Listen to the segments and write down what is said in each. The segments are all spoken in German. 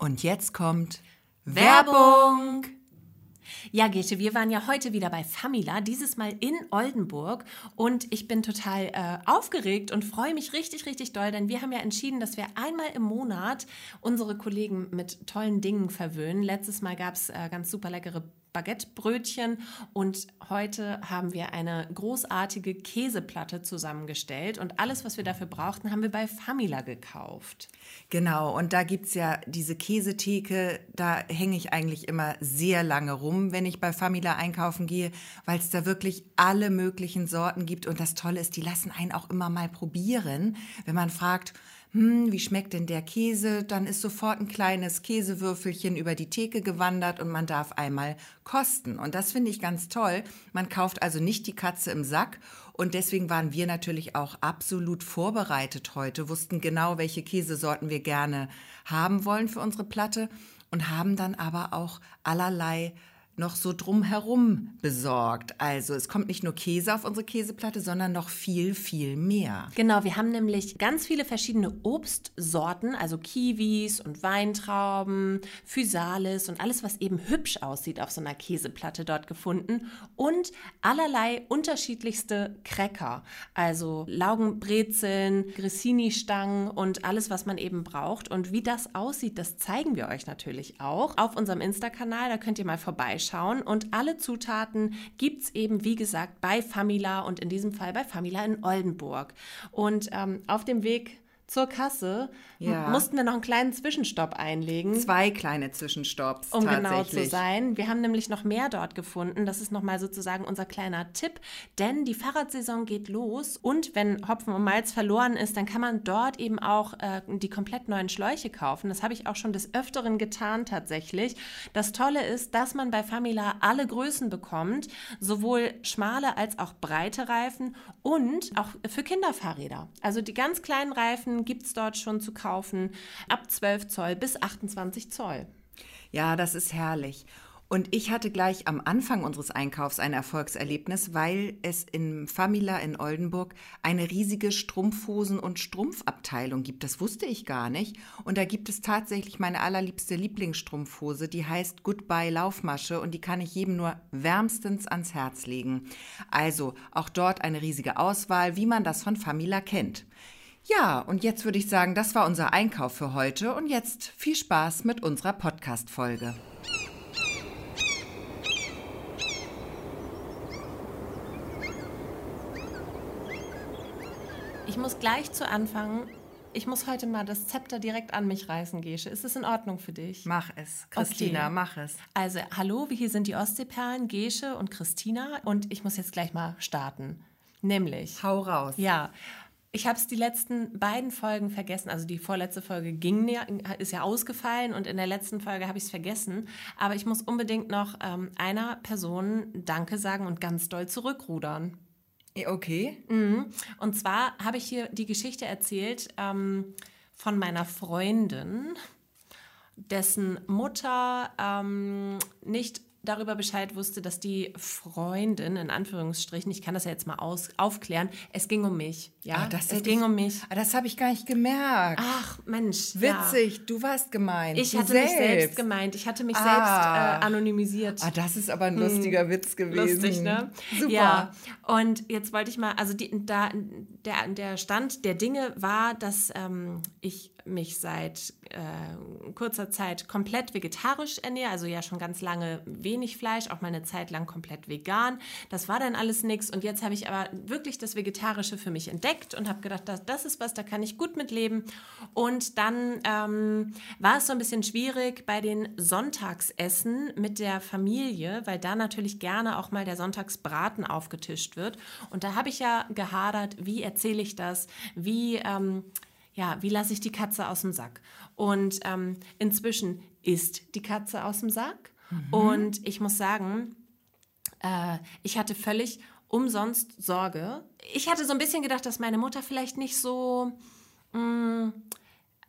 Und jetzt kommt Werbung. Ja, Gesche, wir waren ja heute wieder bei Famila, dieses Mal in Oldenburg. Und ich bin total äh, aufgeregt und freue mich richtig, richtig doll, denn wir haben ja entschieden, dass wir einmal im Monat unsere Kollegen mit tollen Dingen verwöhnen. Letztes Mal gab es äh, ganz super leckere Baguettebrötchen. Und heute haben wir eine großartige Käseplatte zusammengestellt. Und alles, was wir dafür brauchten, haben wir bei Famila gekauft. Genau, und da gibt es ja diese Käsetheke, da hänge ich eigentlich immer sehr lange rum, wenn ich bei Famila einkaufen gehe, weil es da wirklich alle möglichen Sorten gibt. Und das Tolle ist, die lassen einen auch immer mal probieren, wenn man fragt, hm, wie schmeckt denn der Käse? Dann ist sofort ein kleines Käsewürfelchen über die Theke gewandert und man darf einmal kosten. Und das finde ich ganz toll. Man kauft also nicht die Katze im Sack. Und deswegen waren wir natürlich auch absolut vorbereitet heute, wussten genau, welche Käsesorten wir gerne haben wollen für unsere Platte und haben dann aber auch allerlei noch so drumherum besorgt. Also es kommt nicht nur Käse auf unsere Käseplatte, sondern noch viel, viel mehr. Genau, wir haben nämlich ganz viele verschiedene Obstsorten, also Kiwis und Weintrauben, Physalis und alles, was eben hübsch aussieht auf so einer Käseplatte dort gefunden und allerlei unterschiedlichste Cracker, also Laugenbrezeln, Grissini-Stangen und alles, was man eben braucht. Und wie das aussieht, das zeigen wir euch natürlich auch auf unserem Insta-Kanal. Da könnt ihr mal vorbeischauen schauen. Und alle Zutaten gibt es eben, wie gesagt, bei Famila und in diesem Fall bei Famila in Oldenburg. Und ähm, auf dem Weg zur Kasse ja. mussten wir noch einen kleinen Zwischenstopp einlegen. Zwei kleine Zwischenstopps. Um genau zu sein. Wir haben nämlich noch mehr dort gefunden. Das ist nochmal sozusagen unser kleiner Tipp. Denn die Fahrradsaison geht los und wenn Hopfen und Malz verloren ist, dann kann man dort eben auch äh, die komplett neuen Schläuche kaufen. Das habe ich auch schon des Öfteren getan tatsächlich. Das Tolle ist, dass man bei Famila alle Größen bekommt, sowohl schmale als auch breite Reifen und auch für Kinderfahrräder. Also die ganz kleinen Reifen gibt es dort schon zu kaufen, ab 12 Zoll bis 28 Zoll. Ja, das ist herrlich. Und ich hatte gleich am Anfang unseres Einkaufs ein Erfolgserlebnis, weil es in Famila in Oldenburg eine riesige Strumpfhosen- und Strumpfabteilung gibt. Das wusste ich gar nicht. Und da gibt es tatsächlich meine allerliebste Lieblingsstrumpfhose, die heißt Goodbye Laufmasche und die kann ich jedem nur wärmstens ans Herz legen. Also auch dort eine riesige Auswahl, wie man das von Famila kennt. Ja, und jetzt würde ich sagen, das war unser Einkauf für heute und jetzt viel Spaß mit unserer Podcast-Folge. Ich muss gleich zu Anfang, ich muss heute mal das Zepter direkt an mich reißen, Gesche. Ist es in Ordnung für dich? Mach es, Christina, okay. mach es. Also, hallo, hier sind die Ostseeperlen, Gesche und Christina und ich muss jetzt gleich mal starten. Nämlich. Hau raus. Ja. Ich habe es die letzten beiden Folgen vergessen. Also die vorletzte Folge ging ist ja ausgefallen und in der letzten Folge habe ich es vergessen. Aber ich muss unbedingt noch ähm, einer Person Danke sagen und ganz doll zurückrudern. Okay. Mhm. Und zwar habe ich hier die Geschichte erzählt ähm, von meiner Freundin, dessen Mutter ähm, nicht darüber Bescheid wusste, dass die Freundin, in Anführungsstrichen, ich kann das ja jetzt mal aus, aufklären, es ging um mich. Ja, das es ging ich, um mich. Ah, das habe ich gar nicht gemerkt. Ach, Mensch. Witzig, ja. du warst gemeint. Ich du hatte selbst. mich selbst gemeint. Ich hatte mich ah. selbst äh, anonymisiert. Ah, das ist aber ein lustiger hm. Witz gewesen. Lustig, ne? Super. Ja, und jetzt wollte ich mal, also die, da, der, der Stand der Dinge war, dass ähm, ich mich seit äh, kurzer Zeit komplett vegetarisch ernähre, also ja schon ganz lange wenig Fleisch, auch mal eine Zeit lang komplett vegan. Das war dann alles nichts und jetzt habe ich aber wirklich das Vegetarische für mich entdeckt und habe gedacht, das, das ist was, da kann ich gut mit leben. Und dann ähm, war es so ein bisschen schwierig bei den Sonntagsessen mit der Familie, weil da natürlich gerne auch mal der Sonntagsbraten aufgetischt wird. Und da habe ich ja gehadert, wie erzähle ich das, wie ähm, ja, wie lasse ich die Katze aus dem Sack? Und ähm, inzwischen ist die Katze aus dem Sack. Mhm. Und ich muss sagen, äh, ich hatte völlig umsonst Sorge. Ich hatte so ein bisschen gedacht, dass meine Mutter vielleicht nicht so. Mh, mm,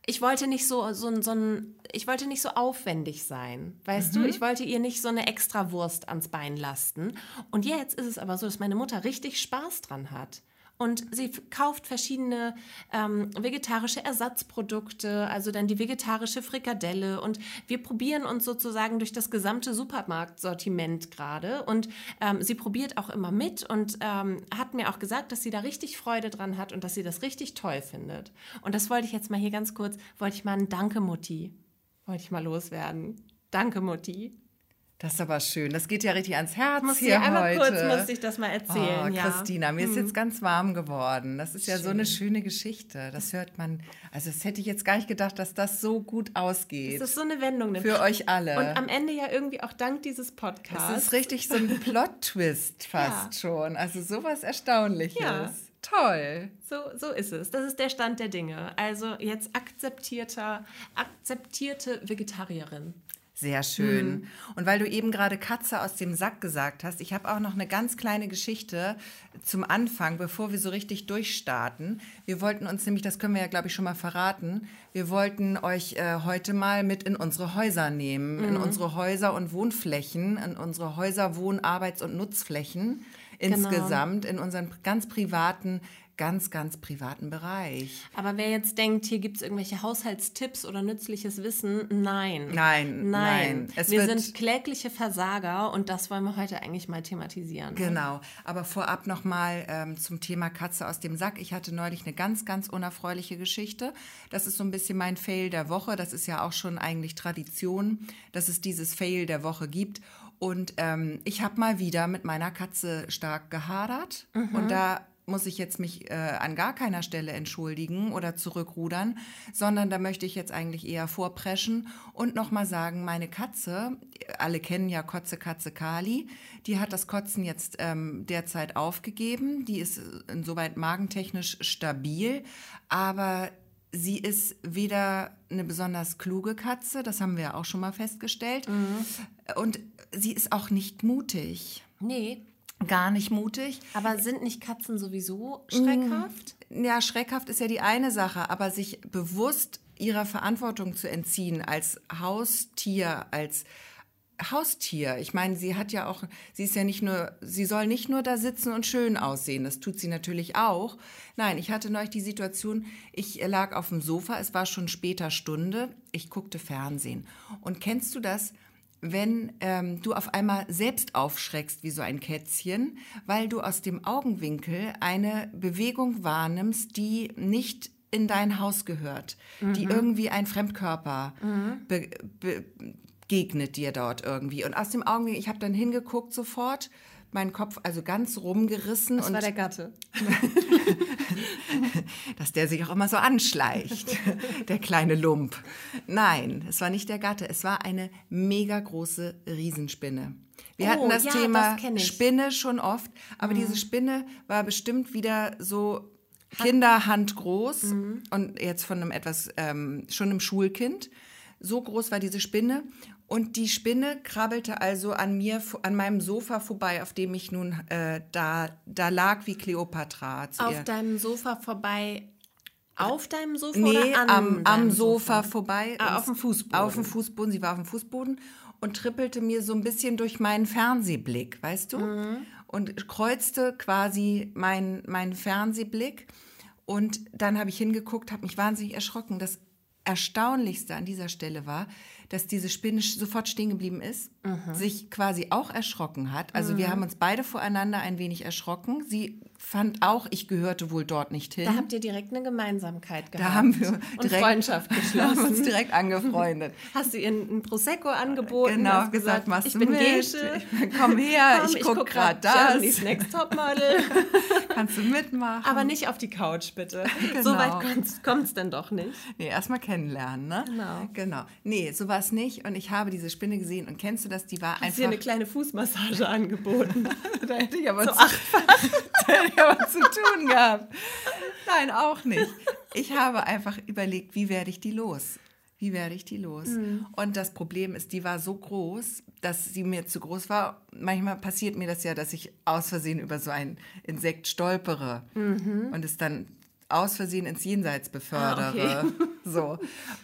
ich wollte nicht so, so, so ein, ich wollte nicht so aufwendig sein. Weißt mhm. du, ich wollte ihr nicht so eine extra Wurst ans Bein lasten. Und jetzt ist es aber so, dass meine Mutter richtig Spaß dran hat. Und sie kauft verschiedene ähm, vegetarische Ersatzprodukte, also dann die vegetarische Frikadelle und wir probieren uns sozusagen durch das gesamte Supermarktsortiment gerade und ähm, sie probiert auch immer mit und ähm, hat mir auch gesagt, dass sie da richtig Freude dran hat und dass sie das richtig toll findet. Und das wollte ich jetzt mal hier ganz kurz, wollte ich mal ein Danke, Mutti, wollte ich mal loswerden. Danke, Mutti. Das ist aber schön. Das geht ja richtig ans Herz muss hier einmal heute. kurz muss ich das mal erzählen. Oh, ja. Christina, mir ist Hm. jetzt ganz warm geworden. Das ist ja so eine schöne Geschichte. Das hört man. Also das hätte ich jetzt gar nicht gedacht, dass das so gut ausgeht. Das ist so eine Wendung. nimmt. Für euch alle. Und am Ende ja irgendwie auch dank dieses Podcasts. Das ist richtig so ein Plot-Twist fast schon. Also sowas Erstaunliches. Ja. Toll. So, so ist es. Das ist der Stand der Dinge. Also jetzt akzeptierter, akzeptierte Vegetarierin. Sehr schön. Mhm. Und weil du eben gerade Katze aus dem Sack gesagt hast, ich habe auch noch eine ganz kleine Geschichte zum Anfang, bevor wir so richtig durchstarten. Wir wollten uns nämlich, das können wir ja, glaube ich, schon mal verraten, wir wollten euch äh, heute mal mit in unsere Häuser nehmen, in Mhm. unsere Häuser und Wohnflächen, in unsere Häuser, Wohn-, Arbeits- und Nutzflächen Genau. insgesamt, in unseren ganz privaten, ganz, ganz privaten Bereich. Aber wer jetzt denkt, hier gibt es irgendwelche Haushaltstipps oder nützliches Wissen, nein. Nein, nein. Es wir sind klägliche Versager und das wollen wir heute eigentlich mal thematisieren. Genau, aber vorab nochmal ähm, zum Thema Katze aus dem Sack. Ich hatte neulich eine ganz, ganz unerfreuliche Geschichte. Das ist so ein bisschen mein Fail der Woche. Das ist ja auch schon eigentlich Tradition, dass es dieses Fail der Woche gibt. Und ähm, ich habe mal wieder mit meiner Katze stark gehadert. Und da muss ich jetzt mich äh, an gar keiner Stelle entschuldigen oder zurückrudern, sondern da möchte ich jetzt eigentlich eher vorpreschen und nochmal sagen, meine Katze, alle kennen ja Kotze Katze Kali, die hat das Kotzen jetzt ähm, derzeit aufgegeben. Die ist insoweit magentechnisch stabil, aber sie ist weder eine besonders kluge Katze, das haben wir ja auch schon mal festgestellt, und sie ist auch nicht mutig. Nee, Gar nicht mutig. aber sind nicht Katzen sowieso Mm. schreckhaft? Ja, schreckhaft ist ja die eine Sache, aber sich bewusst ihrer Verantwortung zu entziehen als Haustier, als Haustier. Ich meine, sie hat ja auch, sie ist ja nicht nur, sie soll nicht nur da sitzen und schön aussehen, das tut sie natürlich auch. Nein, ich hatte neulich die Situation, ich lag auf dem Sofa, es war schon später Stunde, ich guckte Fernsehen. Und kennst du das? Wenn ähm, du auf einmal selbst aufschreckst wie so ein Kätzchen, weil du aus dem Augenwinkel eine Bewegung wahrnimmst, die nicht in dein Haus gehört, die irgendwie ein Fremdkörper be be begegnet dir dort irgendwie. Und aus dem Augenwinkel, ich habe dann hingeguckt sofort, meinen Kopf also ganz rumgerissen Das und war der Gatte. dass der sich auch immer so anschleicht, der kleine Lump. Nein, es war nicht der Gatte, es war eine mega große Riesenspinne. Wir Oh, hatten das ja, Thema das. Mhm. Spinne schon oft, aber diese Spinne war bestimmt wieder so Kinderhand groß Mhm. und jetzt von einem etwas, ähm, schon einem Schulkind. So groß war diese Spinne und die Spinne krabbelte also an mir, an meinem Sofa vorbei, auf dem ich nun äh, da, da lag wie Kleopatra. Auf ihr. deinem Sofa vorbei. Auf deinem Sofa Nee, am, am deinem Sofa, vorbei. Ah, auf dem Fußboden. Auf dem Fußboden. Sie war auf dem Fußboden und trippelte mir so ein bisschen durch meinen Fernsehblick, weißt du? Mhm. Und kreuzte quasi meinen mein Fernsehblick. Und dann habe ich hingeguckt, habe mich wahnsinnig erschrocken. Das Erstaunlichste an dieser Stelle war, dass diese Spinne sofort stehen geblieben ist, Mhm. sich quasi auch erschrocken hat. Also wir haben uns beide voreinander ein wenig erschrocken. Sie fand auch, ich gehörte wohl dort nicht hin. Da habt ihr direkt eine Gemeinsamkeit gehabt. Da haben wir direkt, Freundschaft haben uns geschlossen. direkt angefreundet. Hast du ihr ein Prosecco angeboten? Genau, hast gesagt, machst ich du bin? Gesche. Komm her, Komm, ich guck guck grad grad das. Germany's Next Topmodel. Kannst du mitmachen? Aber nicht auf die Couch, bitte. Genau. So weit kommt es denn doch nicht. Nee, erstmal kennenlernen, ne? Genau. Genau. Nee, so war es nicht. Und ich habe diese Spinne gesehen. Und kennst du das? Die war Hast dir eine einfach. kleine Fußmassage angeboten. da hätte ich aber So zu, aber zu tun gehabt. Nein, auch nicht. Ich habe einfach überlegt, wie werde ich die los? Wie werde ich die los? Mhm. Und das Problem ist, die war so groß, dass sie mir zu groß war. Manchmal passiert mir das ja, dass ich aus Versehen über so ein Insekt stolpere Mhm. und es dann aus Versehen ins Jenseits befördere. Ah, okay. So,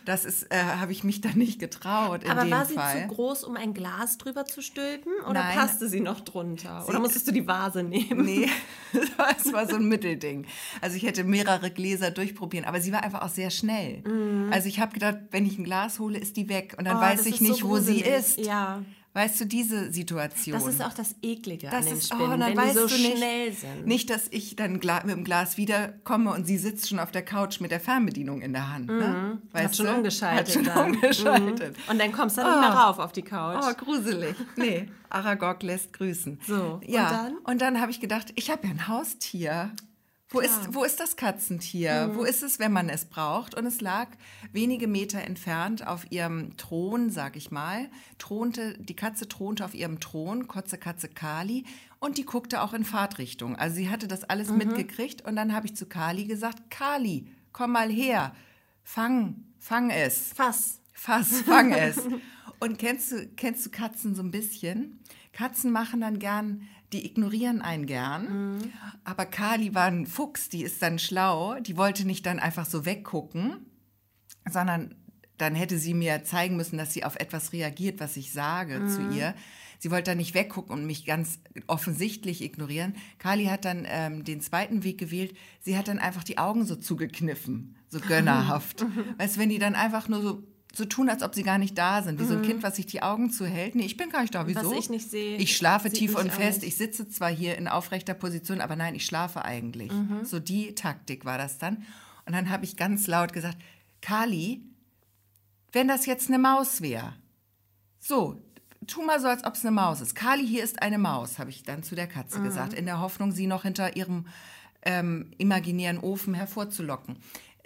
das ist, äh, habe ich mich dann nicht getraut in Aber dem war sie Fall. zu groß, um ein Glas drüber zu stülpen? Oder Nein. passte sie noch drunter? oder musstest du die Vase nehmen? Nee, es war so ein Mittelding. Also ich hätte mehrere Gläser durchprobieren, aber sie war einfach auch sehr schnell. Also ich habe gedacht, wenn ich ein Glas hole, ist die weg und dann Mhm. Oh, weiß ich nicht, so wo sie ist. Ja. Weißt du, diese Situation. Das ist auch das Eklige Das an den ist, oh, Spinnen, dann wenn weißt die so du nicht, schnell sind. Nicht, dass ich dann mit dem Glas wiederkomme und sie sitzt schon auf der Couch mit der Fernbedienung in der Hand. Ne? Mhm. Hat schon umgeschaltet Hat schon dann. umgeschaltet. Und dann kommst du dann nicht mehr rauf auf die Couch. Oh, gruselig. Nee, Aragog lässt grüßen. So, ja. und dann? Und dann habe ich gedacht, ich habe ja ein Haustier. Wo ist, wo ist das Katzentier? Mhm. Wo ist es, wenn man es braucht? Und es lag wenige Meter entfernt auf ihrem Thron, sag ich mal. Thronte, die Katze thronte auf ihrem Thron, Kotze Katze Kali, und die guckte auch in Fahrtrichtung. Also sie hatte das alles Mhm. mitgekriegt. Und dann habe ich zu Kali gesagt, Kali, komm mal her, fang, fang es. Fass. Fass, fang es. Und kennst du, kennst du Katzen so ein bisschen? Katzen machen dann gern, die ignorieren einen gern. Aber Kali war ein Fuchs, die ist dann schlau. Die wollte nicht dann einfach so weggucken, sondern dann hätte sie mir zeigen müssen, dass sie auf etwas reagiert, was ich sage zu ihr. Sie wollte dann nicht weggucken und mich ganz offensichtlich ignorieren. Kali hat dann ähm, den zweiten Weg gewählt. Sie hat dann einfach die Augen so zugekniffen, so gönnerhaft. weißt du, wenn die dann einfach nur so, so tun, als ob sie gar nicht da sind, wie so ein Kind, was sich die Augen zuhält. Nee, ich bin gar nicht da. Wieso? ich nicht sehe, Ich schlafe tief und fest. Ich sitze zwar hier in aufrechter Position, aber nein, ich schlafe eigentlich. Mhm. So die Taktik war das dann. Und dann habe ich ganz laut gesagt, Kali, wenn das jetzt eine Maus wäre, so, tu mal so, als ob es eine Maus ist. Kali, hier ist eine Maus, habe ich dann zu der Katze gesagt, in der Hoffnung, sie noch hinter ihrem ähm, imaginären Ofen hervorzulocken.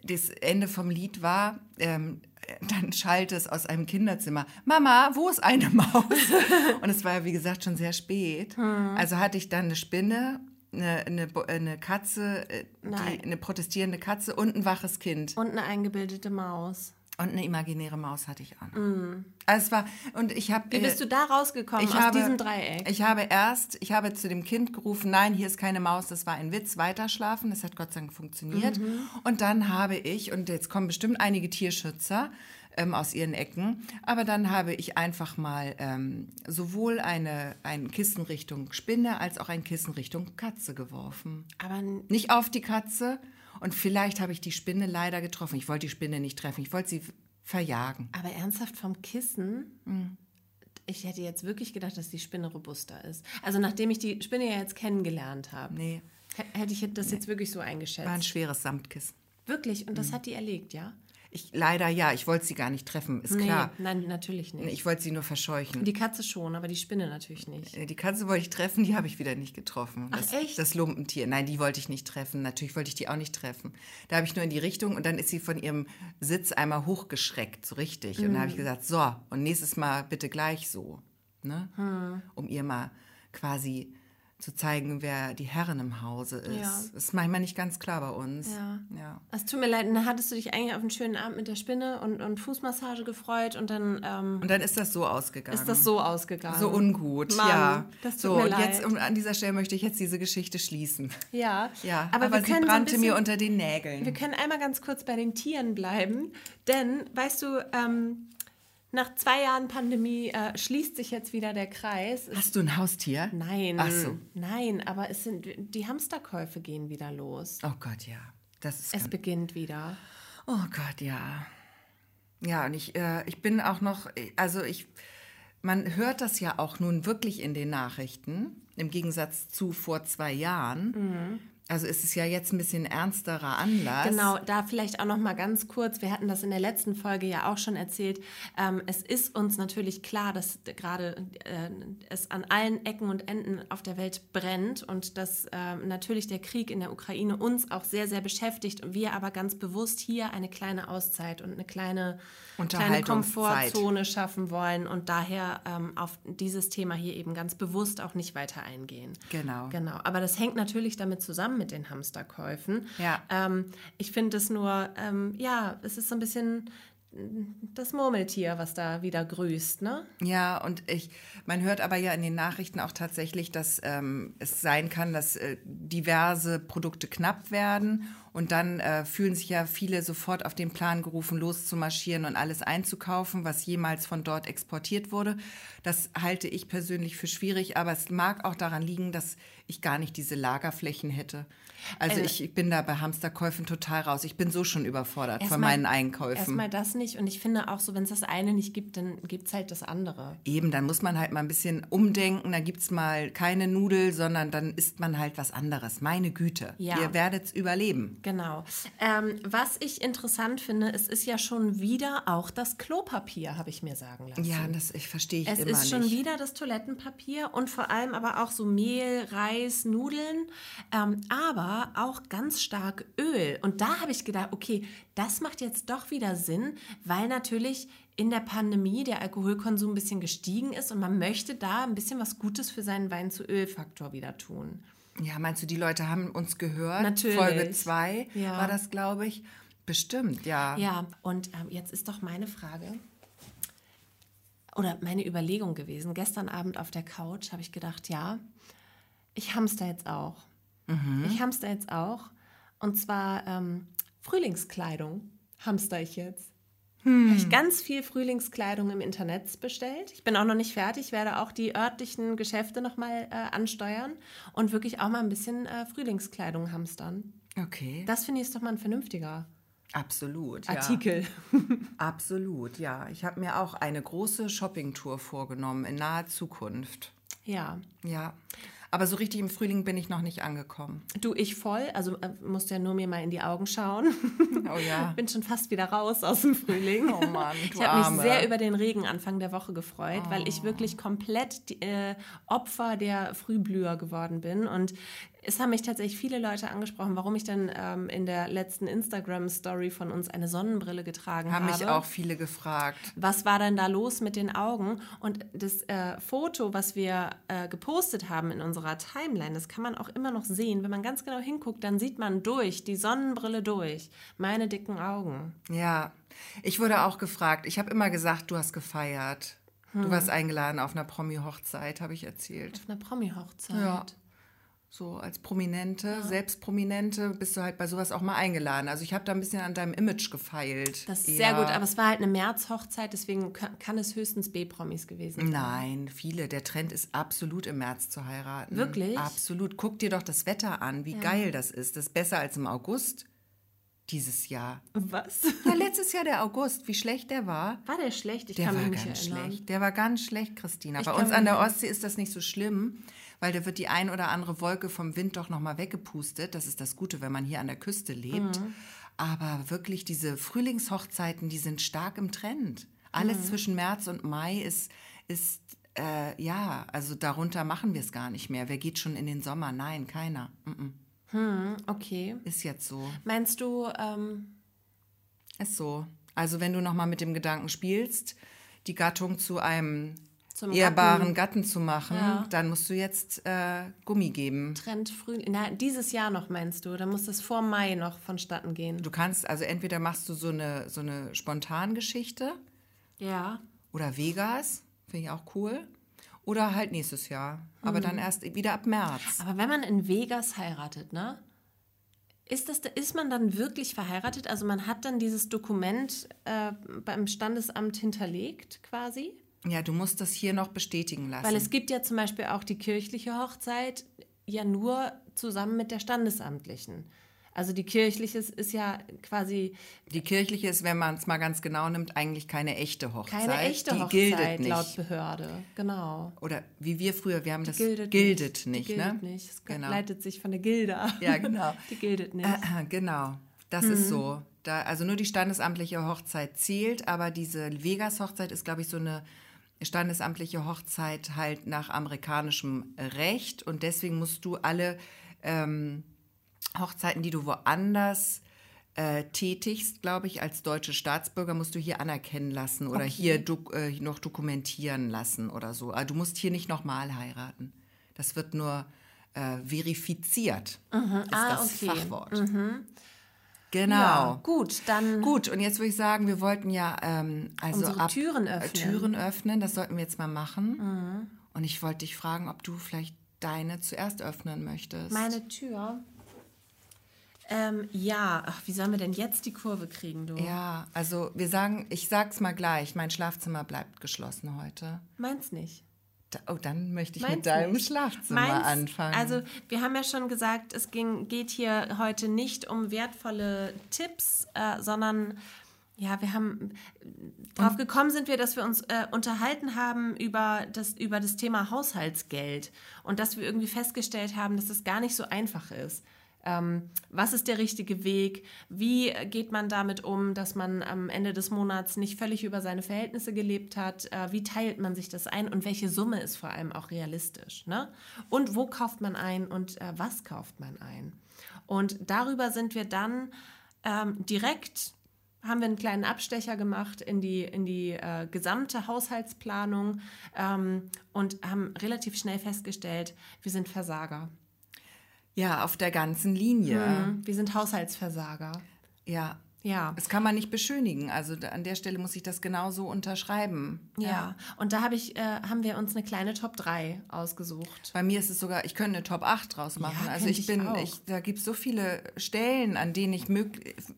Das Ende vom Lied war, ähm, dann schallte es aus einem Kinderzimmer, Mama, wo ist eine Maus? Und es war ja, wie gesagt, schon sehr spät. Also hatte ich dann eine Spinne, eine, eine, Bo- eine Katze, äh, die, eine protestierende Katze und ein waches Kind. Und eine eingebildete Maus. Und eine imaginäre Maus hatte ich auch noch. Also es war, und ich habe... Wie bist du da rausgekommen ich aus habe, diesem Dreieck? Ich habe erst, ich habe zu dem Kind gerufen, nein, hier ist keine Maus, das war ein Witz, weiterschlafen. Das hat Gott sei Dank funktioniert. Mhm. Und dann habe ich, und jetzt kommen bestimmt einige Tierschützer ähm, aus ihren Ecken, aber dann habe ich einfach mal ähm, sowohl eine, ein Kissen Richtung Spinne als auch ein Kissen Richtung Katze geworfen. Aber Nicht auf die Katze. Und vielleicht habe ich die Spinne leider getroffen. Ich wollte die Spinne nicht treffen, ich wollte sie verjagen. Aber ernsthaft vom Kissen? Mhm. Ich hätte jetzt wirklich gedacht, dass die Spinne robuster ist. Also nachdem ich die Spinne ja jetzt kennengelernt habe, Nee, hätte ich das jetzt wirklich so eingeschätzt. war ein schweres Samtkissen. Wirklich? Und das Mhm. hat die erlegt, ja? Ich, leider ja, ich wollte sie gar nicht treffen, ist klar. Nee, nein, natürlich nicht. Ich wollte sie nur verscheuchen. Die Katze schon, aber die Spinne natürlich nicht. Die Katze wollte ich treffen, die habe ich wieder nicht getroffen. Ach, Das, echt? Das Lumpentier. Nein, die wollte ich nicht treffen. Natürlich wollte ich die auch nicht treffen. Da habe ich nur in die Richtung und dann ist sie von ihrem Sitz einmal hochgeschreckt, so richtig. Und da habe ich Mhm. gesagt, so, und nächstes Mal bitte gleich so. Ne? Hm. Um ihr mal quasi zu zeigen, wer die Herrin im Hause ist. Ja. Das ist manchmal nicht ganz klar bei uns. Ja. ja. Es tut mir leid, dann hattest du dich eigentlich auf einen schönen Abend mit der Spinne und, und Fußmassage gefreut und dann ähm, Und dann ist das so ausgegangen. ist das so ausgegangen. So ungut, Mann, ja. das tut so, mir und leid. jetzt und an dieser Stelle möchte ich jetzt diese Geschichte schließen. Ja, Ja, aber, aber, sie können so brannte bisschen, mir unter den Nägeln. Wir können einmal ganz kurz bei den Tieren bleiben, denn, weißt du, ähm, nach zwei Jahren Pandemie äh, schließt sich jetzt wieder der Kreis. Es, Hast du ein Haustier? nein, Ach so. nein, aber es sind die Hamsterkäufe gehen wieder los. Oh Gott, ja. Das ist Es beginnt wieder. Oh Gott, ja. Ja, und ich, äh, ich bin auch noch, also ich, man hört das ja auch nun wirklich in den Nachrichten, im Gegensatz zu vor zwei Jahren. Mhm. Also ist es ja jetzt ein bisschen ernsterer Anlass. Genau, da vielleicht auch noch mal ganz kurz. Wir hatten das in der letzten Folge ja auch schon erzählt. Ähm, es ist uns natürlich klar, dass gerade äh, es an allen Ecken und Enden auf der Welt brennt und dass ähm, natürlich der Krieg in der Ukraine uns auch sehr, sehr beschäftigt und wir aber ganz bewusst hier eine kleine Auszeit und eine kleine, kleine. Komfortzone schaffen wollen und daher ähm, auf dieses Thema hier eben ganz bewusst auch nicht weiter eingehen. Genau. Genau, aber das hängt natürlich damit zusammen mit den Hamsterkäufen. Ja. Ähm, ich finde es nur, ähm, ja, es ist so ein bisschen das Murmeltier, was da wieder grüßt, ne? Ja, und ich, man hört aber ja in den Nachrichten auch tatsächlich, dass ähm, es sein kann, dass äh, diverse Produkte knapp werden Und dann äh, fühlen sich ja viele sofort auf den Plan gerufen, loszumarschieren und alles einzukaufen, was jemals von dort exportiert wurde. Das halte ich persönlich für schwierig, aber es mag auch daran liegen, dass ich gar nicht diese Lagerflächen hätte. Also Äh, ich, bin da bei Hamsterkäufen total raus. Ich bin so schon überfordert von meinen Einkäufen. Erstmal das nicht. Und ich finde auch so, wenn es das eine nicht gibt, dann gibt es halt das andere. Eben, dann muss man halt mal ein bisschen umdenken. Da gibt's mal keine Nudel, sondern dann isst man halt was anderes. Meine Güte, Ja. ihr werdet's überleben. Genau. Ähm, was ich interessant finde, es ist ja schon wieder auch das Klopapier, habe ich mir sagen lassen. Ja, das ich verstehe ich Es immer ist schon nicht. wieder das Toilettenpapier und vor allem aber auch so Mehl, Reis, Nudeln, ähm, aber auch ganz stark Öl. Und da habe ich gedacht, okay, das macht jetzt doch wieder Sinn, weil natürlich in der Pandemie der Alkoholkonsum ein bisschen gestiegen ist und man möchte da ein bisschen was Gutes für seinen Wein-zu-Öl-Faktor wieder tun. Ja, meinst du, die Leute haben uns gehört? Natürlich. Folge 2 Ja. war das, glaube ich. Bestimmt, ja. Ja, und ähm, jetzt ist doch meine Frage oder meine Überlegung gewesen. Gestern Abend auf der Couch habe ich gedacht, ja, ich hamster jetzt auch. Ich hamster jetzt auch. Und zwar ähm, Frühlingskleidung hamster ich jetzt. Habe ich ganz viel Frühlingskleidung im Internet bestellt. Ich bin auch noch nicht fertig, werde auch die örtlichen Geschäfte nochmal äh, ansteuern und wirklich auch mal ein bisschen äh, Frühlingskleidung hamstern. Okay. Das finde ich ist doch mal ein vernünftiger Absolut. Ja. Artikel. Absolut, ja. Ich habe mir auch eine große Shoppingtour vorgenommen in naher Zukunft. Ja. Ja. Aber so richtig im Frühling bin ich noch nicht angekommen. Du, ich voll. Also äh, musst ja nur mir mal in die Augen schauen. Oh ja. Bin schon fast wieder raus aus dem Frühling. Oh Mann, du Ich habe mich. Oh. sehr über den Regen Anfang der Woche gefreut, weil ich wirklich komplett die, äh, Opfer der Frühblüher geworden bin. Und es haben mich tatsächlich viele Leute angesprochen, warum ich dann ähm, in der letzten Instagram-Story von uns eine Sonnenbrille getragen Haben habe. mich auch viele gefragt. was war denn da los mit den Augen? Und das äh, Foto, was wir äh, gepostet haben in unserer Timeline, das kann man auch immer noch sehen. Wenn man ganz genau hinguckt, dann sieht man durch, die Sonnenbrille durch, meine dicken Augen. Ja, ich wurde auch gefragt. Ich habe immer gesagt, du hast gefeiert. Du Hm. warst eingeladen auf einer Promi-Hochzeit, habe ich erzählt. Auf einer Promi-Hochzeit. Ja. So als Prominente, selbst Prominente, bist du halt bei sowas auch mal eingeladen. Also ich habe da ein bisschen an deinem Image gefeilt. Das ist eher. sehr gut, aber es war halt eine März-Hochzeit, deswegen kann, kann es höchstens B-Promis gewesen sein. Nein, viele. Der Trend ist absolut im März zu heiraten. Wirklich? Absolut. Guck dir doch das Wetter an, wie geil das ist. Das ist besser als im August dieses Jahr. Was? Ja, letztes Jahr der August, wie schlecht der war. War der schlecht? Ich Der kann war mich nicht ganz erinnern. schlecht. Der war ganz schlecht, Christina. Ich Bei uns an der Ostsee ist das nicht so schlimm, weil da wird die ein oder andere Wolke vom Wind doch nochmal weggepustet. Das ist das Gute, wenn man hier an der Küste lebt. Mhm. Aber wirklich, diese Frühlingshochzeiten, die sind stark im Trend. Alles Mhm. zwischen März und Mai ist, ist äh, ja, also darunter machen wir es gar nicht mehr. Wer geht schon in den Sommer? Nein, keiner. Mm -mm. Okay. Ist jetzt so. Meinst du, ähm, Ist so. Also wenn du nochmal mit dem Gedanken spielst, die Gattung zu einem Zum ehrbaren Gatten, zu machen, Ja. dann musst du jetzt äh, Gummi geben. Trend früh, na, dieses Jahr noch meinst du? Dann muss das vor Mai noch vonstatten gehen. Du kannst, also entweder machst du so eine, so eine Spontangeschichte Ja. oder Vegas, finde ich auch cool. Oder halt nächstes Jahr. Aber Mhm. dann erst wieder ab März. Aber wenn man in Vegas heiratet, ne? Ist, das, ist man dann wirklich verheiratet? Also man hat dann dieses Dokument äh, beim Standesamt hinterlegt quasi? Ja, du musst das hier noch bestätigen lassen. Weil es gibt ja zum Beispiel auch die kirchliche Hochzeit ja nur zusammen mit der standesamtlichen. Also die kirchliche ist, ja quasi die kirchliche ist, wenn man es mal ganz genau nimmt, eigentlich keine echte Hochzeit. keine echte die Hochzeit gildet nicht. laut Behörde. Genau. Oder wie wir früher, wir haben das Gildet, gildet nicht. nicht, Die gildet ne? nicht. Es Genau. leitet sich von der Gilde ab. Ja, genau. Die gildet nicht. Äh, Genau, das ist so. Da, also nur die standesamtliche Hochzeit zählt, aber diese Vegas-Hochzeit ist, glaube ich, so eine standesamtliche Hochzeit halt nach amerikanischem Recht und deswegen musst du alle ähm, Hochzeiten, die du woanders äh, tätigst, glaube ich, als deutsche Staatsbürger, musst du hier anerkennen lassen oder hier dok äh, noch dokumentieren lassen oder so. Aber du musst hier nicht nochmal heiraten. Das wird nur äh, verifiziert, ist Ah, das okay. Fachwort. Genau. Ja, gut, dann Gut, und jetzt würde ich sagen, wir wollten ja ähm, also Unsere Türen öffnen. Mhm. Äh, Türen öffnen, das sollten wir jetzt mal machen. Und ich wollte dich fragen, ob du vielleicht deine zuerst öffnen möchtest. meine Tür. Ähm, ja, Ach, wie sollen wir denn jetzt die Kurve kriegen, du? Ja, also wir sagen, ich sag's mal gleich, mein Schlafzimmer bleibt geschlossen heute. Meins nicht. Oh, dann möchte ich Meins mit deinem nicht. Schlafzimmer Meins- anfangen. Also wir haben ja schon gesagt, es ging, geht hier heute nicht um wertvolle Tipps, äh, sondern ja, wir haben drauf gekommen sind wir, dass wir uns äh, unterhalten haben über das, über das Thema Haushaltsgeld und dass wir irgendwie festgestellt haben, dass es gar nicht so einfach ist. Ähm, was ist der richtige Weg? Wie geht man damit um, dass man am Ende des Monats nicht völlig über seine Verhältnisse gelebt hat? Äh, wie teilt man sich das ein und welche Summe ist vor allem auch realistisch? Ne? Und wo kauft man ein und äh, was kauft man ein? Und darüber sind wir dann ähm, direkt haben wir einen kleinen Abstecher gemacht in die, in die äh, gesamte Haushaltsplanung ähm, und haben relativ schnell festgestellt, wir sind Versager. Ja, auf der ganzen Linie. Mhm. Wir sind Haushaltsversager. Ja. Ja. Das kann man nicht beschönigen. Also an der Stelle muss ich das genauso unterschreiben. Ja, und da hab ich, äh, haben wir uns eine kleine Top 3 ausgesucht. Bei mir ist es sogar, ich könnte eine Top 8 draus machen. Ja, also ich bin, ich, da gibt es so viele Stellen, an denen ich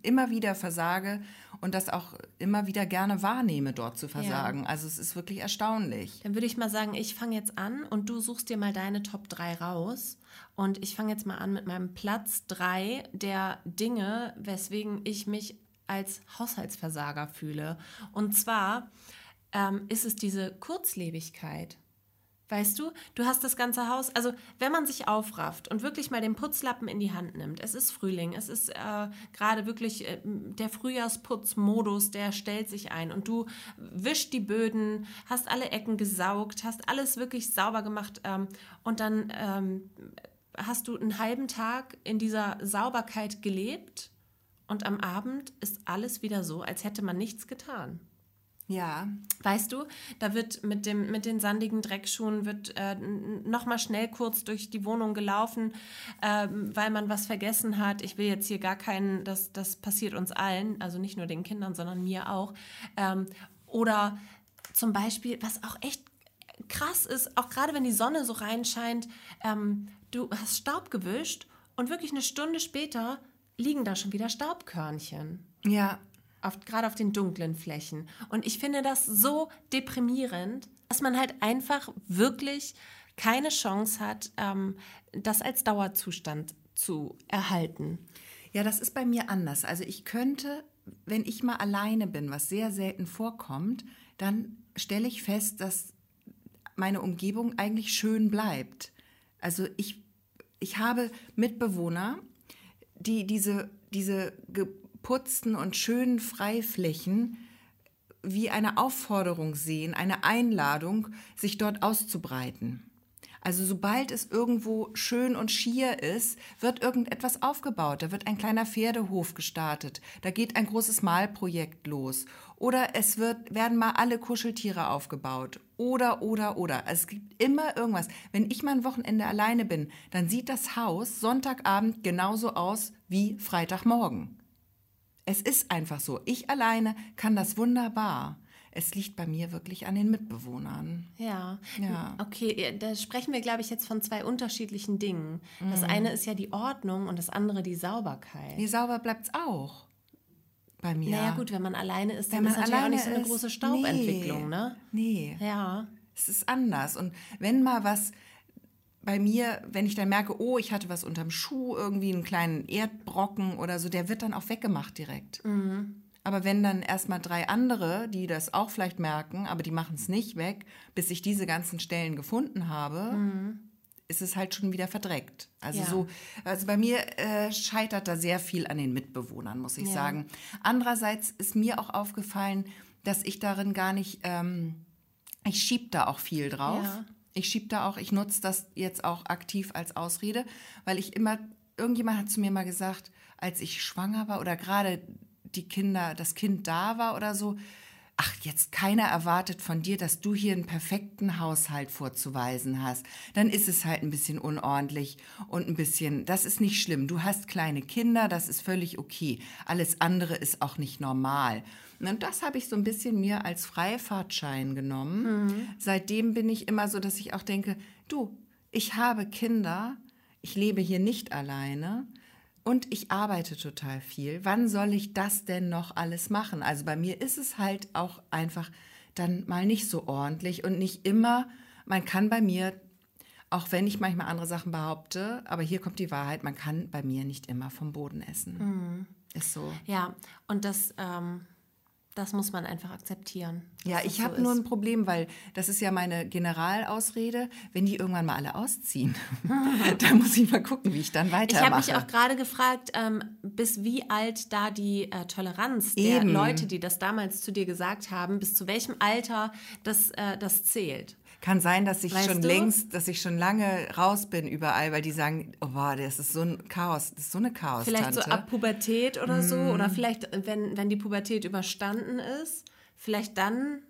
immer wieder versage und das auch immer wieder gerne wahrnehme, dort zu versagen. Also es ist wirklich erstaunlich. Dann würde ich mal sagen, ich fange jetzt an und du suchst dir mal deine Top 3 raus. Und ich fange jetzt mal an mit meinem Platz 3 der Dinge, weswegen ich mich als Haushaltsversager fühle. Und zwar ähm, ist es diese Kurzlebigkeit. Weißt du, du hast das ganze Haus, also wenn man sich aufrafft und wirklich mal den Putzlappen in die Hand nimmt, es ist Frühling, es ist äh, gerade wirklich äh, der Frühjahrsputzmodus, der stellt sich ein und du wischst die Böden, hast alle Ecken gesaugt, hast alles wirklich sauber gemacht ähm, und dann ähm, hast du einen halben Tag in dieser Sauberkeit gelebt und am Abend ist alles wieder so, als hätte man nichts getan. Ja, Weißt du, da wird mit, dem, mit den sandigen Dreckschuhen wird äh, nochmal schnell kurz durch die Wohnung gelaufen, ähm, weil man was vergessen hat. Ich will jetzt hier gar keinen, das, das passiert uns allen, also nicht nur den Kindern, sondern mir auch. Ähm, oder zum Beispiel, was auch echt krass ist, auch gerade wenn die Sonne so reinscheint, ähm, du hast Staub gewischt und wirklich eine Stunde später liegen da schon wieder Staubkörnchen ja, auf, gerade auf den dunklen Flächen. Und ich finde das so deprimierend, dass man halt einfach wirklich keine Chance hat, ähm, das als Dauerzustand zu erhalten. Ja, das ist bei mir anders. Also ich könnte, wenn ich mal alleine bin, was sehr selten vorkommt, dann stelle ich fest, dass meine Umgebung eigentlich schön bleibt. Also ich, ich habe Mitbewohner, die diese, diese geputzten und schönen Freiflächen wie eine Aufforderung sehen, eine Einladung, sich dort auszubreiten. Also sobald es irgendwo schön und schier ist, wird irgendetwas aufgebaut. Da wird ein kleiner Pferdehof gestartet. Da geht ein großes Malprojekt los. Oder es wird, werden mal alle Kuscheltiere aufgebaut. Oder, oder, oder. Es gibt immer irgendwas. Wenn ich mal ein Wochenende alleine bin, dann sieht das Haus Sonntagabend genauso aus wie Freitagmorgen. Es ist einfach so. Ich alleine kann das wunderbar. Es liegt bei mir wirklich an den Mitbewohnern. Ja. Ja. Okay, da sprechen wir, glaube ich, jetzt von zwei unterschiedlichen Dingen. Mhm. Das eine ist ja die Ordnung und das andere die Sauberkeit. Nee, sauber bleibt's auch. Bei mir. Naja, gut, wenn man alleine ist, Wenn dann man ist natürlich auch alleine nicht so eine ist, große Staubentwicklung, nee. ne? Nee, Ja. es ist anders. Und wenn mal was bei mir, wenn ich dann merke, oh, ich hatte was unterm Schuh, irgendwie einen kleinen Erdbrocken oder so, der wird dann auch weggemacht direkt. Mhm. Aber wenn dann erstmal drei andere, die das auch vielleicht merken, aber die machen es nicht weg, bis ich diese ganzen Stellen gefunden habe, ist es halt schon wieder verdreckt. Also Mhm. Ja. so, also bei mir äh, scheitert da sehr viel an den Mitbewohnern, muss ich Ja. sagen. Andererseits ist mir auch aufgefallen, dass ich darin gar nicht, ähm, ich schieb da auch viel drauf. Ja. Ich schieb da auch, ich nutze das jetzt auch aktiv als Ausrede, weil ich immer, irgendjemand hat zu mir mal gesagt, als ich schwanger war oder gerade die Kinder, das Kind da war oder so, ach, jetzt keiner erwartet von dir, dass du hier einen perfekten Haushalt vorzuweisen hast. Dann ist es halt ein bisschen unordentlich und ein bisschen, das ist nicht schlimm. Du hast kleine Kinder, das ist völlig okay. Alles andere ist auch nicht normal. Und das habe ich so ein bisschen mir als Freifahrtschein genommen. Seitdem bin ich immer so, dass ich auch denke, du, ich habe Kinder, ich lebe hier nicht alleine. und ich arbeite total viel. Wann soll ich das denn noch alles machen? Also bei mir ist es halt auch einfach dann mal nicht so ordentlich und nicht immer, man kann bei mir, auch wenn ich manchmal andere Sachen behaupte, aber hier kommt die Wahrheit, man kann bei mir nicht immer vom Boden essen. Mhm. Ist so. Ja, und das, ähm, das muss man einfach akzeptieren. Ja, ich habe so nur ein Problem, weil das ist ja meine Generalausrede, wenn die irgendwann mal alle ausziehen, dann muss ich mal gucken, wie ich dann Ich weitermache. habe mich auch gerade gefragt, ähm, bis wie alt da die äh, Toleranz der Eben. Leute, die das damals zu dir gesagt haben, bis zu welchem Alter das, äh, das zählt. Kann sein, dass ich Weißt schon du? längst, dass ich schon lange raus bin überall, weil die sagen, oh boah, das ist so ein Chaos, das ist so eine Chaos. Vielleicht so ab Pubertät oder so. Mhm. Oder vielleicht, wenn, wenn die Pubertät überstanden ist, vielleicht dann.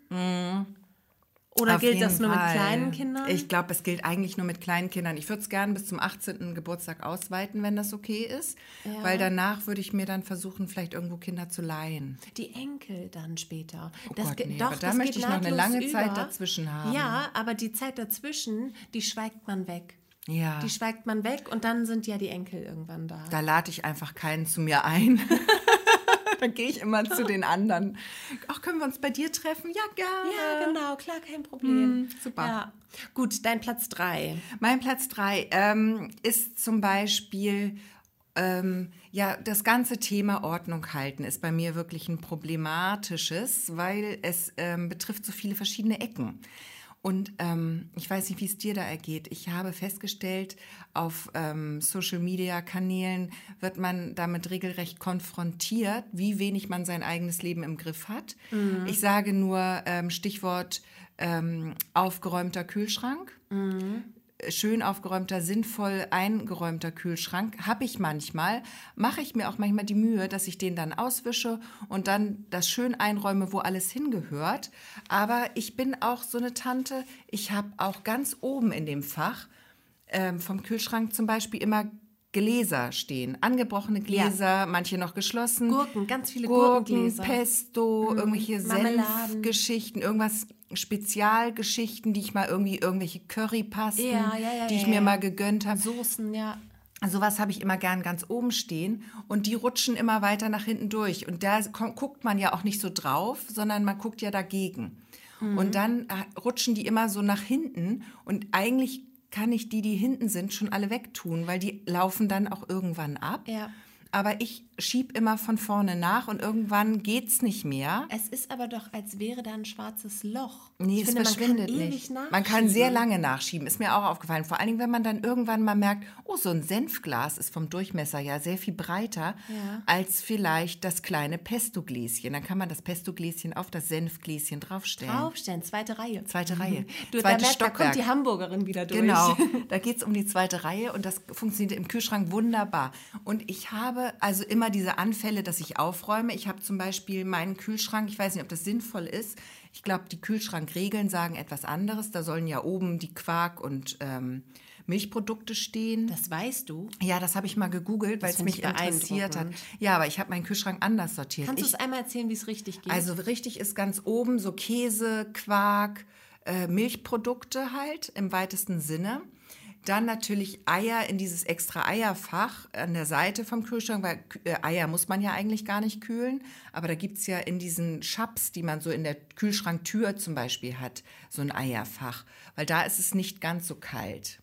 Oder. Auf gilt das nur Fall. mit kleinen Kindern? Ich glaube, es gilt eigentlich nur mit kleinen Kindern. Ich würde es gerne bis zum 18. Geburtstag ausweiten, wenn das okay ist. Ja. Weil danach würde ich mir dann versuchen, vielleicht irgendwo Kinder zu leihen. Die Enkel dann später. Oh das Gott, nee, doch, aber da das möchte ich noch eine lange Zeit über. dazwischen haben. Ja, aber die Zeit dazwischen, die schweigt man weg. Ja. Die schweigt man weg und dann sind ja die Enkel irgendwann da. Da lade ich einfach keinen zu mir ein. dann gehe ich immer zu den anderen. Ach, können wir uns bei dir treffen? Ja, gerne. Ja, genau, klar, kein Problem. super. Ja. Gut, dein Platz drei. Mein Platz drei ähm, ist zum Beispiel, ähm, ja, das ganze Thema Ordnung halten ist bei mir wirklich ein problematisches, weil es ähm, betrifft so viele verschiedene Ecken. Und ähm, ich weiß nicht, wie es dir da ergeht. Ich habe festgestellt, auf ähm, Social-Media-Kanälen wird man damit regelrecht konfrontiert, wie wenig man sein eigenes Leben im Griff hat. Ich sage nur ähm, Stichwort ähm, aufgeräumter Kühlschrank schön aufgeräumter, sinnvoll eingeräumter Kühlschrank habe ich manchmal. Mache ich mir auch manchmal die Mühe, dass ich den dann auswische und dann das schön einräume, wo alles hingehört. Aber ich bin auch so eine Tante, ich habe auch ganz oben in dem Fach ähm, vom Kühlschrank zum Beispiel immer Gläser stehen. Angebrochene Gläser, manche noch geschlossen. Gurken, ganz viele Gurken, Gurkengläser. Pesto, irgendwelche Marmeladen. Senfgeschichten, irgendwas Spezialgeschichten, die ich mal irgendwie, irgendwelche Currypasten, Ja, ja, ja, die ich mir mal gegönnt habe. Soßen, ja. Sowas habe ich immer gern ganz oben stehen und die rutschen immer weiter nach hinten durch. Und da guckt man ja auch nicht so drauf, sondern man guckt ja dagegen. Mhm. Und dann äh, rutschen die immer so nach hinten und eigentlich kann ich die, die hinten sind, schon alle wegtun, weil die laufen dann auch irgendwann ab. Ja. Aber ich schieb immer von vorne nach und irgendwann geht's nicht mehr. Es ist aber doch, als wäre da ein schwarzes Loch. Nee, ich es finde, verschwindet man kann nicht. Man kann sehr lange nachschieben, ist mir auch aufgefallen. Vor allen Dingen, wenn man dann irgendwann mal merkt, oh, so ein Senfglas ist vom Durchmesser ja sehr viel breiter Ja. als vielleicht das kleine Pestogläschen. Dann kann man das Pestogläschen auf das Senfgläschen draufstellen. Draufstellen, zweite Reihe. Zweite Reihe. Du, da, Zweites merkt, da kommt Stockwerk. die Hamburgerin wieder durch. Genau, da geht es um die zweite Reihe und das funktioniert im Kühlschrank wunderbar. Und ich habe also immer diese Anfälle, dass ich aufräume. Ich habe zum Beispiel meinen Kühlschrank, ich weiß nicht, ob das sinnvoll ist. Ich glaube, die Kühlschrankregeln sagen etwas anderes. Da sollen ja oben die Quark- und ähm, Milchprodukte stehen. Das weißt du. ja, das habe ich mal gegoogelt, weil es mich ich interessiert hat. Ja, aber ich habe meinen Kühlschrank anders sortiert. Kannst du es einmal erzählen, wie es richtig geht? also richtig ist ganz oben so Käse, Quark, äh, Milchprodukte halt im weitesten Sinne. Dann natürlich Eier in dieses extra Eierfach an der Seite vom Kühlschrank, weil äh, Eier muss man ja eigentlich gar nicht kühlen. Aber da gibt es ja in diesen Schaps, die man so in der Kühlschranktür zum Beispiel hat, so ein Eierfach. Weil da ist es nicht ganz so kalt.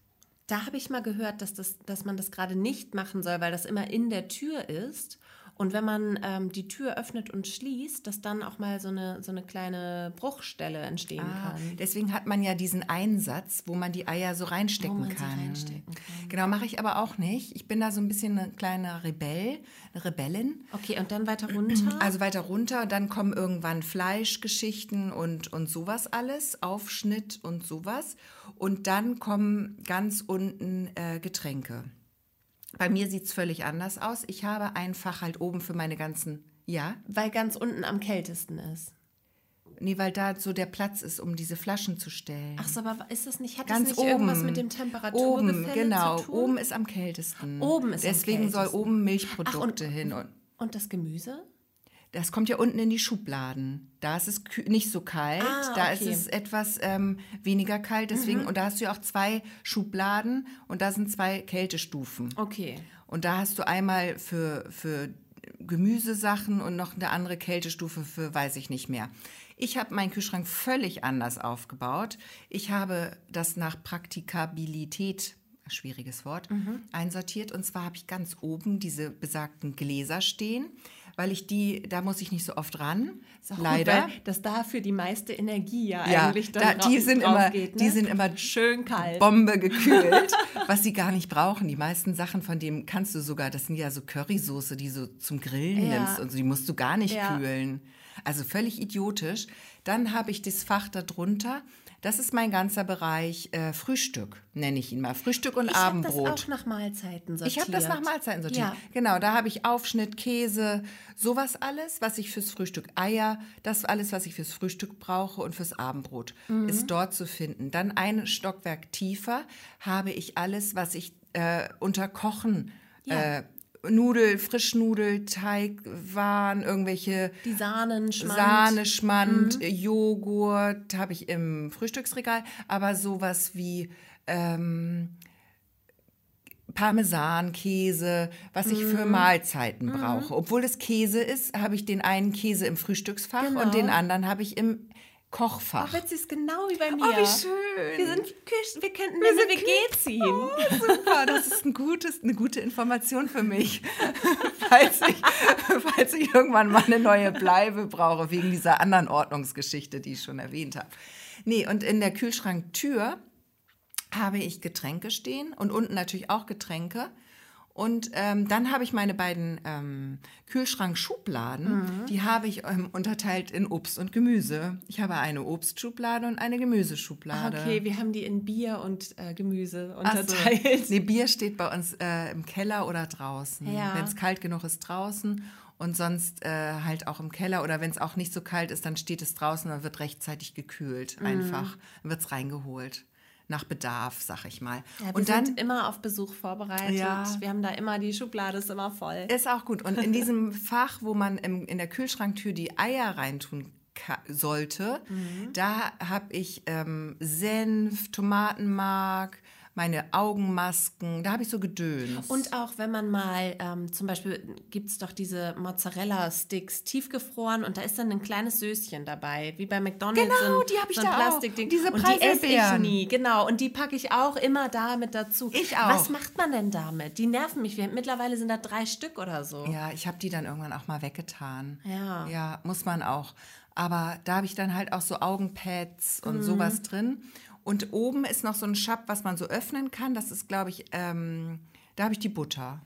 Da habe ich mal gehört, dass, das, dass man das gerade nicht machen soll, weil das immer in der Tür ist. Und wenn man ähm, die Tür öffnet und schließt, dass dann auch mal so eine, so eine kleine Bruchstelle entstehen Ah, kann. deswegen hat man ja diesen Einsatz, wo man die Eier so reinstecken kann. reinstecken kann. Genau, mache ich aber auch nicht. Ich bin da so ein bisschen eine kleine Rebell, eine Rebellin. Okay, und dann weiter runter. Also weiter runter, dann kommen irgendwann Fleischgeschichten und, und sowas alles, Aufschnitt und sowas. Und dann kommen ganz unten äh, Getränke. Bei mir sieht es völlig anders aus. Ich habe einfach halt oben für meine ganzen, ja, weil ganz unten am kältesten ist. nee, weil da so der Platz ist, um diese Flaschen zu stellen. Ach so, aber ist das nicht, hat Ganz das nicht oben. irgendwas mit dem Temperaturgefälle Oben, genau. zu tun? Oben ist am kältesten. Oben ist am Deswegen soll kältesten. oben Milchprodukte Ach, und- hin. Und Und das Gemüse? Das kommt ja unten in die Schubladen. Da ist es nicht so kalt. Ah, Da okay. Mhm. ist es etwas ähm, weniger kalt. Deswegen, und da hast du ja auch zwei Schubladen und da sind zwei Kältestufen. Okay. Und da hast du einmal für, für Gemüsesachen und noch eine andere Kältestufe für weiß ich nicht mehr. Ich habe meinen Kühlschrank völlig anders aufgebaut. Ich habe das nach Praktikabilität schwieriges Wort, mhm. einsortiert. Und zwar habe ich ganz oben diese besagten Gläser stehen, weil ich die, da muss ich nicht so oft ran. Leider. Gut, dass dafür die meiste Energie ja, ja eigentlich dann da, die sind immer, geht, ne? Die sind immer schön kalt. Bombe gekühlt, was sie gar nicht brauchen. Die meisten Sachen von dem kannst du sogar, das sind ja so Currysoße, die du zum Grillen ja. nimmst und so, die musst du gar nicht ja. kühlen. Also völlig idiotisch. Dann habe ich das Fach darunter. Das ist mein ganzer Bereich äh, Frühstück, nenne ich ihn mal. Frühstück und ich Abendbrot. Ich habe das auch nach Mahlzeiten sortiert. Ich habe das nach Mahlzeiten sortiert. Ja. Genau, da habe ich Aufschnitt, Käse, sowas alles, was ich fürs Frühstück, Eier, das alles, was ich fürs Frühstück brauche und fürs Abendbrot, mhm. ist dort zu finden. Dann ein Stockwerk tiefer habe ich alles, was ich äh, unter Kochen ja. äh, Nudel, Frischnudelteig waren, irgendwelche die Sahnen, Schmand, Sahne, Schmand mhm. Joghurt habe ich im Frühstücksregal, aber sowas wie ähm, Parmesan, Käse, was ich für mhm. Mahlzeiten mhm. brauche. Obwohl es Käse ist, habe ich den einen Käse im Frühstücksfach genau. und den anderen habe ich im Kochfach. Oh, witzig, ist genau wie bei mir. Oh, wie schön. Wir, sind, wir könnten wir eine WG ziehen. Oh, super, das ist ein gutes, eine gute Information für mich, falls, ich, falls ich irgendwann mal eine neue Bleibe brauche, wegen dieser anderen Ordnungsgeschichte, die ich schon erwähnt habe. Nee, und in der Kühlschranktür habe ich Getränke stehen und unten natürlich auch Getränke. Und ähm, dann habe ich meine beiden ähm, Kühlschrankschubladen, mhm. die habe ich ähm, unterteilt in Obst und Gemüse. Ich habe eine Obstschublade und eine Gemüseschublade. Ah, okay, wir haben die in Bier und äh, Gemüse unterteilt. So. Nee, Bier steht bei uns äh, im Keller oder draußen. Ja. Wenn es kalt genug ist, draußen. Und sonst äh, halt auch im Keller oder wenn es auch nicht so kalt ist, dann steht es draußen und wird rechtzeitig gekühlt. Mhm. Einfach wird es reingeholt nach Bedarf, sag ich mal. Ja, wir und dann sind immer auf Besuch vorbereitet. Ja, wir haben da immer die Schublade ist immer voll. Ist auch gut. Und in diesem Fach, wo man im, in der Kühlschranktür die Eier reintun sollte, mhm. da habe ich ähm, Senf, Tomatenmark, meine Augenmasken, da habe ich so gedöns. Und auch wenn man mal, ähm, zum Beispiel gibt es doch diese Mozzarella-Sticks tiefgefroren und da ist dann ein kleines Söschen dabei, wie bei McDonalds. Genau, die habe ich so da Plastikding. auch. Diese und die esse ich nie, genau. Und die packe ich auch immer da mit dazu. Ich auch. Was macht man denn damit? Die nerven mich. Mittlerweile sind da drei Stück oder so. Ja, ich habe die dann irgendwann auch mal weggetan. Ja. Ja, muss man auch. Aber da habe ich dann halt auch so Augenpads und mhm. sowas drin. Und oben ist noch so ein Schab, was man so öffnen kann. Das ist, glaube ich, ähm, da habe ich die Butter.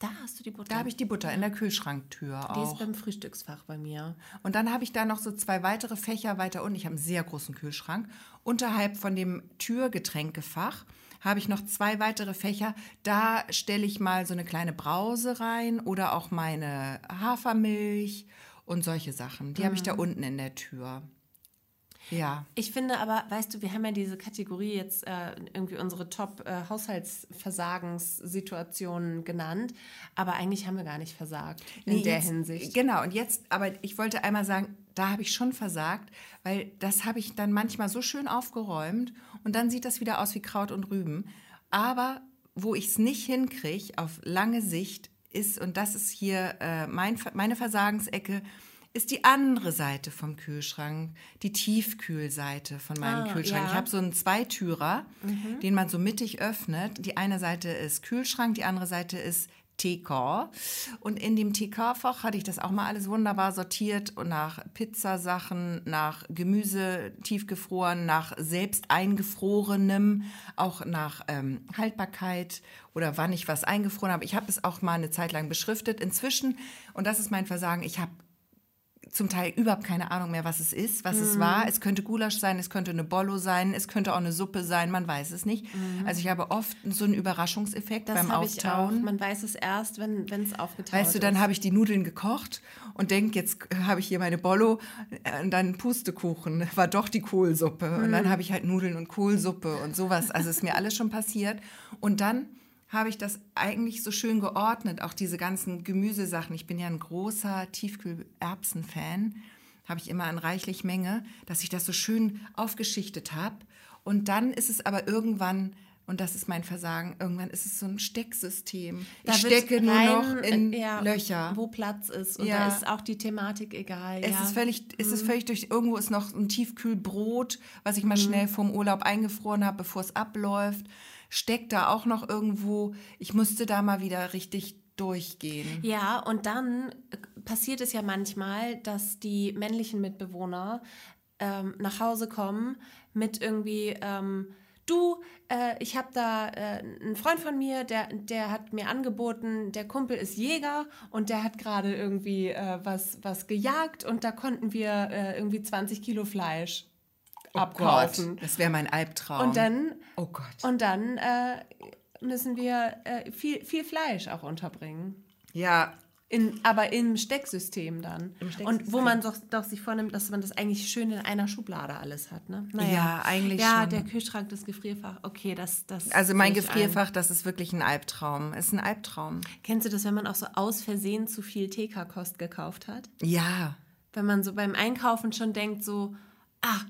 Da hast du die Butter. Da habe ich die Butter in der Kühlschranktür auch. Die ist beim Frühstücksfach bei mir. Und dann habe ich da noch so zwei weitere Fächer weiter unten. Ich habe einen sehr großen Kühlschrank. Unterhalb von dem Türgetränkefach habe ich noch zwei weitere Fächer. Da stelle ich mal so eine kleine Brause rein oder auch meine Hafermilch und solche Sachen. Die mhm. habe ich da mhm. unten in der Tür. Ja. Ich finde aber, weißt du, wir haben ja diese Kategorie jetzt äh, irgendwie unsere Top-Haushaltsversagenssituationen äh, genannt, aber eigentlich haben wir gar nicht versagt in nee, der jetzt, Hinsicht. Genau, und jetzt, aber ich wollte einmal sagen, da habe ich schon versagt, weil das habe ich dann manchmal so schön aufgeräumt und dann sieht das wieder aus wie Kraut und Rüben. Aber wo ich es nicht hinkriege, auf lange Sicht, ist, und das ist hier äh, mein, meine Versagensecke, ist die andere Seite vom Kühlschrank, die Tiefkühlseite von meinem ah, Kühlschrank. Ja. Ich habe so einen Zweitürer, mhm. den man so mittig öffnet. Die eine Seite ist Kühlschrank, die andere Seite ist TK. Und in dem TK-Fach hatte ich das auch mal alles wunderbar sortiert und nach Pizzasachen, nach Gemüse tiefgefroren, nach selbst eingefrorenem, auch nach ähm, Haltbarkeit oder wann ich was eingefroren habe. Ich habe es auch mal eine Zeit lang beschriftet. Inzwischen, und das ist mein Versagen, ich habe zum Teil überhaupt keine Ahnung mehr, was es ist, was mm. es war. Es könnte Gulasch sein, es könnte eine Bollo sein, es könnte auch eine Suppe sein, man weiß es nicht. Mm. Also ich habe oft so einen Überraschungseffekt das beim Auftauen. Man weiß es erst, wenn es aufgetaut ist. Weißt du, dann habe ich die Nudeln gekocht und denke, jetzt habe ich hier meine Bollo äh, und dann Pustekuchen, war doch die Kohlsuppe. Mm. Und dann mm. habe ich halt Nudeln und Kohlsuppe und sowas. Also ist mir alles schon passiert. Und dann habe ich das eigentlich so schön geordnet, auch diese ganzen Gemüsesachen. Ich bin ja ein großer Tiefkühlerbsen-Fan, habe ich immer in reichlich Menge, dass ich das so schön aufgeschichtet habe. Und dann ist es aber irgendwann Und das ist mein Versagen. Irgendwann ist es so ein Stecksystem. Da ich stecke nur noch in äh, ja, Löcher. Wo Platz ist. Und Ja. da ist auch die Thematik egal. Es ja. Mhm. ist völlig, es ist völlig durch. Irgendwo ist noch ein Tiefkühlbrot, was ich mal schnell vom Urlaub eingefroren habe, bevor es abläuft. Steckt da auch noch irgendwo. Ich musste da mal wieder richtig durchgehen. Ja, und dann äh, passiert es ja manchmal, dass die männlichen Mitbewohner ähm, nach Hause kommen mit irgendwie, ähm, du, äh, ich habe da äh, einen Freund von mir, der, der hat mir angeboten, der Kumpel ist Jäger und der hat gerade irgendwie äh, was, was gejagt und da konnten wir äh, irgendwie 20 Kilo Fleisch abkaufen. Oh Gott, das wäre mein Albtraum. Und dann, oh Gott. und dann äh, müssen wir äh, viel, viel Fleisch auch unterbringen. ja, In, aber im Stecksystem dann. Stecksystem. Und wo man doch, doch sich vornimmt, dass man das eigentlich schön in einer Schublade alles hat, ne? Ja, eigentlich Ja, schon. der Kühlschrank, das Gefrierfach, okay, das... das also mein Gefrierfach, das ist wirklich ein Albtraum. Ist ein Albtraum. Ein. Kennst du das, wenn man auch so aus Versehen zu viel TK-Kost gekauft hat? Ja. Wenn man so beim Einkaufen schon denkt so, ah,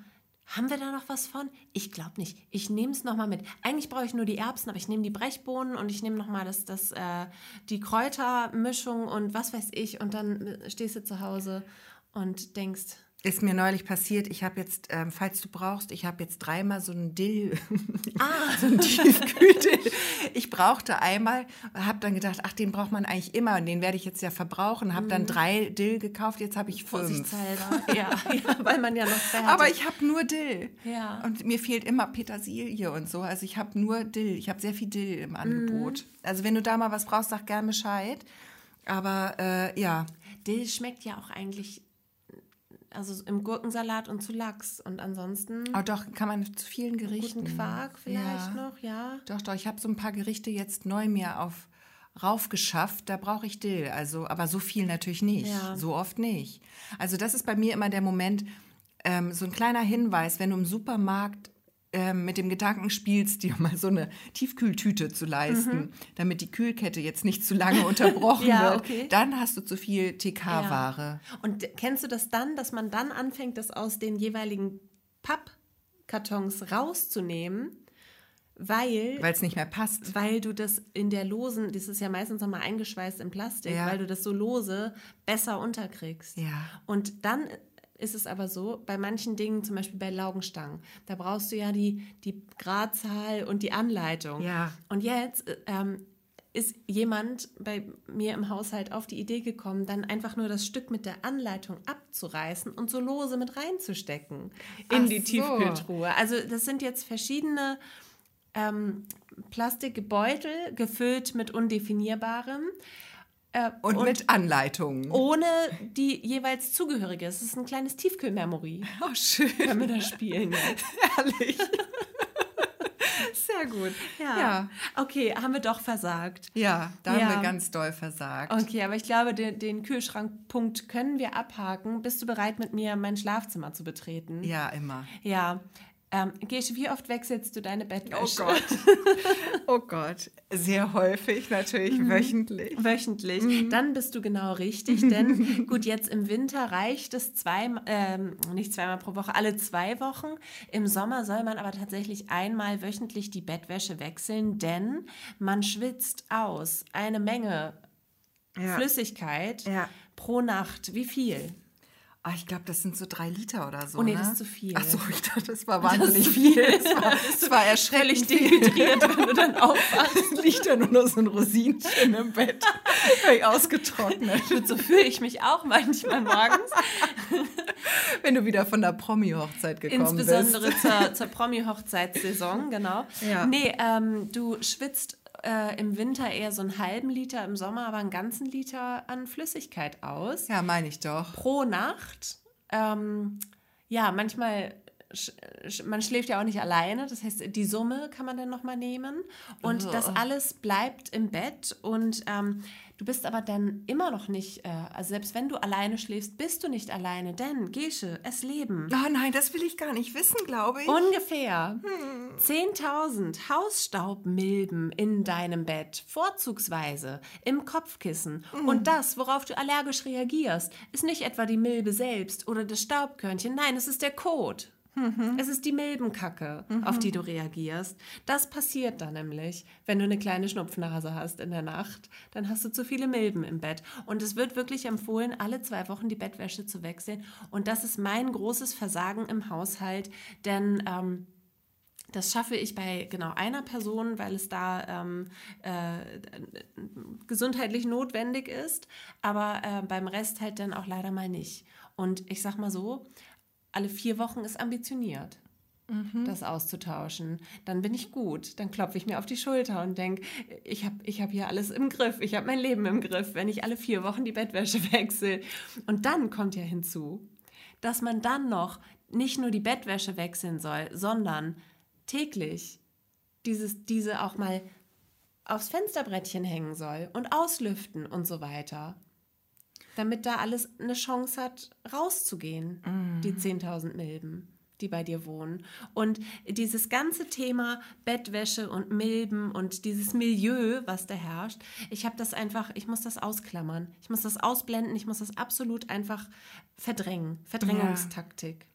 haben wir da noch was von? Ich glaube nicht. Ich nehme es nochmal mit. Eigentlich brauche ich nur die Erbsen, aber ich nehme die Brechbohnen und ich nehme nochmal das, das, äh, die Kräutermischung und was weiß ich. Und dann äh, stehst du zu Hause und denkst, Ist mir neulich passiert. Ich habe jetzt, ähm, falls du brauchst, ich habe jetzt dreimal so einen Dill, so einen Tiefkühldill. Ich brauchte einmal, habe dann gedacht, ach, den braucht man eigentlich immer und den werde ich jetzt ja verbrauchen. Habe dann drei Dill gekauft, jetzt habe ich fünf. vorsichtshalber. ja, ja, weil man ja noch zwei hatte. Aber ich habe nur Dill. Ja. Und mir fehlt immer Petersilie und so. Also ich habe nur Dill. Ich habe sehr viel Dill im Angebot. Also wenn du da mal was brauchst, sag gern Bescheid. Aber äh, ja, Dill schmeckt ja auch eigentlich also im Gurkensalat und zu Lachs. Und ansonsten aber doch kann man zu vielen Gerichten. guten Quark vielleicht Ja. noch, ja. Doch, doch, ich habe so ein paar Gerichte jetzt neu mir auf raufgeschafft, da brauche ich Dill. Also, aber so viel natürlich nicht. Ja. So oft nicht. Also, das ist bei mir immer der Moment, ähm, so ein kleiner Hinweis, wenn du im Supermarkt mit dem Gedanken spielst, dir mal so eine Tiefkühltüte zu leisten, damit die Kühlkette jetzt nicht zu lange unterbrochen Mhm. Ja, wird, okay. dann hast du zu viel TK-Ware. Und kennst du das dann, dass man dann anfängt, das aus den jeweiligen Pappkartons rauszunehmen, weil, Weil es nicht mehr passt. weil du das in der losen, das ist ja meistens nochmal eingeschweißt in Plastik, Ja. weil du das so lose besser unterkriegst. Ja. Und dann ist es aber so, bei manchen Dingen, zum Beispiel bei Laugenstangen, da brauchst du ja die, die Gradzahl und die Anleitung. Ja. Und jetzt äh, ähm, ist jemand bei mir im Haushalt auf die Idee gekommen, dann einfach nur das Stück mit der Anleitung abzureißen und so lose mit reinzustecken in Ach die so. Tiefkühltruhe. Also das sind jetzt verschiedene ähm, Plastikbeutel gefüllt mit undefinierbarem. Äh, Und, mit Anleitungen. ohne die jeweils zugehörige. Es ist ein kleines Tiefkühlmemory. Oh, schön. Können wir da spielen jetzt? Herrlich. Sehr gut. Ja. Okay, haben wir doch versagt. Ja, da haben Ja. wir ganz doll versagt. Okay, aber ich glaube, den, den Kühlschrankpunkt können wir abhaken. Bist du bereit, mit mir mein Schlafzimmer zu betreten? Ja, immer. Ja. Ähm, Gesche, wie oft wechselst du deine Bettwäsche? Oh Gott. Sehr häufig, natürlich wöchentlich. Wöchentlich. Mhm. Dann bist du genau richtig, denn gut, jetzt im Winter reicht es zwei, ähm, nicht zweimal pro Woche, alle zwei Wochen. Im Sommer soll man aber tatsächlich einmal wöchentlich die Bettwäsche wechseln, denn man schwitzt aus eine Menge Ja. Flüssigkeit Ja. pro Nacht. Wie viel? Ah, ich glaube, das sind so drei Liter oder so. Oh nee, ne? das ist zu viel. Ach so, ich dachte, das war wahnsinnig zu viel. Das war, das war erschrecklich Völlig dehydriert, wenn du dann aufwachst. Liegt da nur noch so ein Rosinchen im Bett. Völlig ausgetrocknet. So fühle ich mich auch manchmal morgens. Wenn du wieder von der Promi-Hochzeit gekommen Insbesondere bist. zur, zur Promi-Hochzeitssaison, genau. Ja. Nee, ähm, du schwitzt äh, im Winter eher so einen halben Liter, im Sommer aber einen ganzen Liter an Flüssigkeit aus. Ja, meine ich doch. Pro Nacht. Ähm, ja, manchmal, man schläft ja auch nicht alleine. Das heißt, die Summe kann man dann nochmal nehmen. Und Oh. das alles bleibt im Bett. Und ähm, du bist aber dann immer noch nicht, äh, also selbst wenn du alleine schläfst, bist du nicht alleine. Denn, Gesche, es leben. Oh nein, das will ich gar nicht wissen, glaube ich. Ungefähr 10.000 Hausstaubmilben in deinem Bett, vorzugsweise im Kopfkissen. Und das, worauf du allergisch reagierst, ist nicht etwa die Milbe selbst oder das Staubkörnchen, nein, es ist der Kot. Mhm. Es ist die Milbenkacke, mhm. auf die du reagierst. Das passiert dann nämlich, wenn du eine kleine Schnupfnase hast in der Nacht. Dann hast du zu viele Milben im Bett. Und es wird wirklich empfohlen, alle zwei Wochen die Bettwäsche zu wechseln. Und das ist mein großes Versagen im Haushalt, denn ähm, das schaffe ich bei genau einer Person, weil es da ähm, äh, gesundheitlich notwendig ist, aber äh, beim Rest halt dann auch leider mal nicht. Und ich sag mal so, alle vier Wochen ist ambitioniert. Mhm. das auszutauschen, dann bin ich gut. Dann klopfe ich mir auf die Schulter und denke, ich habe ich hab hier alles im Griff, ich habe mein Leben im Griff, wenn ich alle vier Wochen die Bettwäsche wechsle. Und dann kommt ja hinzu, dass man dann noch nicht nur die Bettwäsche wechseln soll, sondern täglich dieses, diese auch mal aufs Fensterbrettchen hängen soll und auslüften und so weiter. Damit da alles eine Chance hat, rauszugehen, mm. die 10.000 Milben, die bei dir wohnen. Und dieses ganze Thema Bettwäsche und Milben und dieses Milieu, was da herrscht, ich habe das einfach, ich muss das ausklammern. Ich muss das ausblenden, ich muss das absolut einfach verdrängen. Verdrängungstaktik.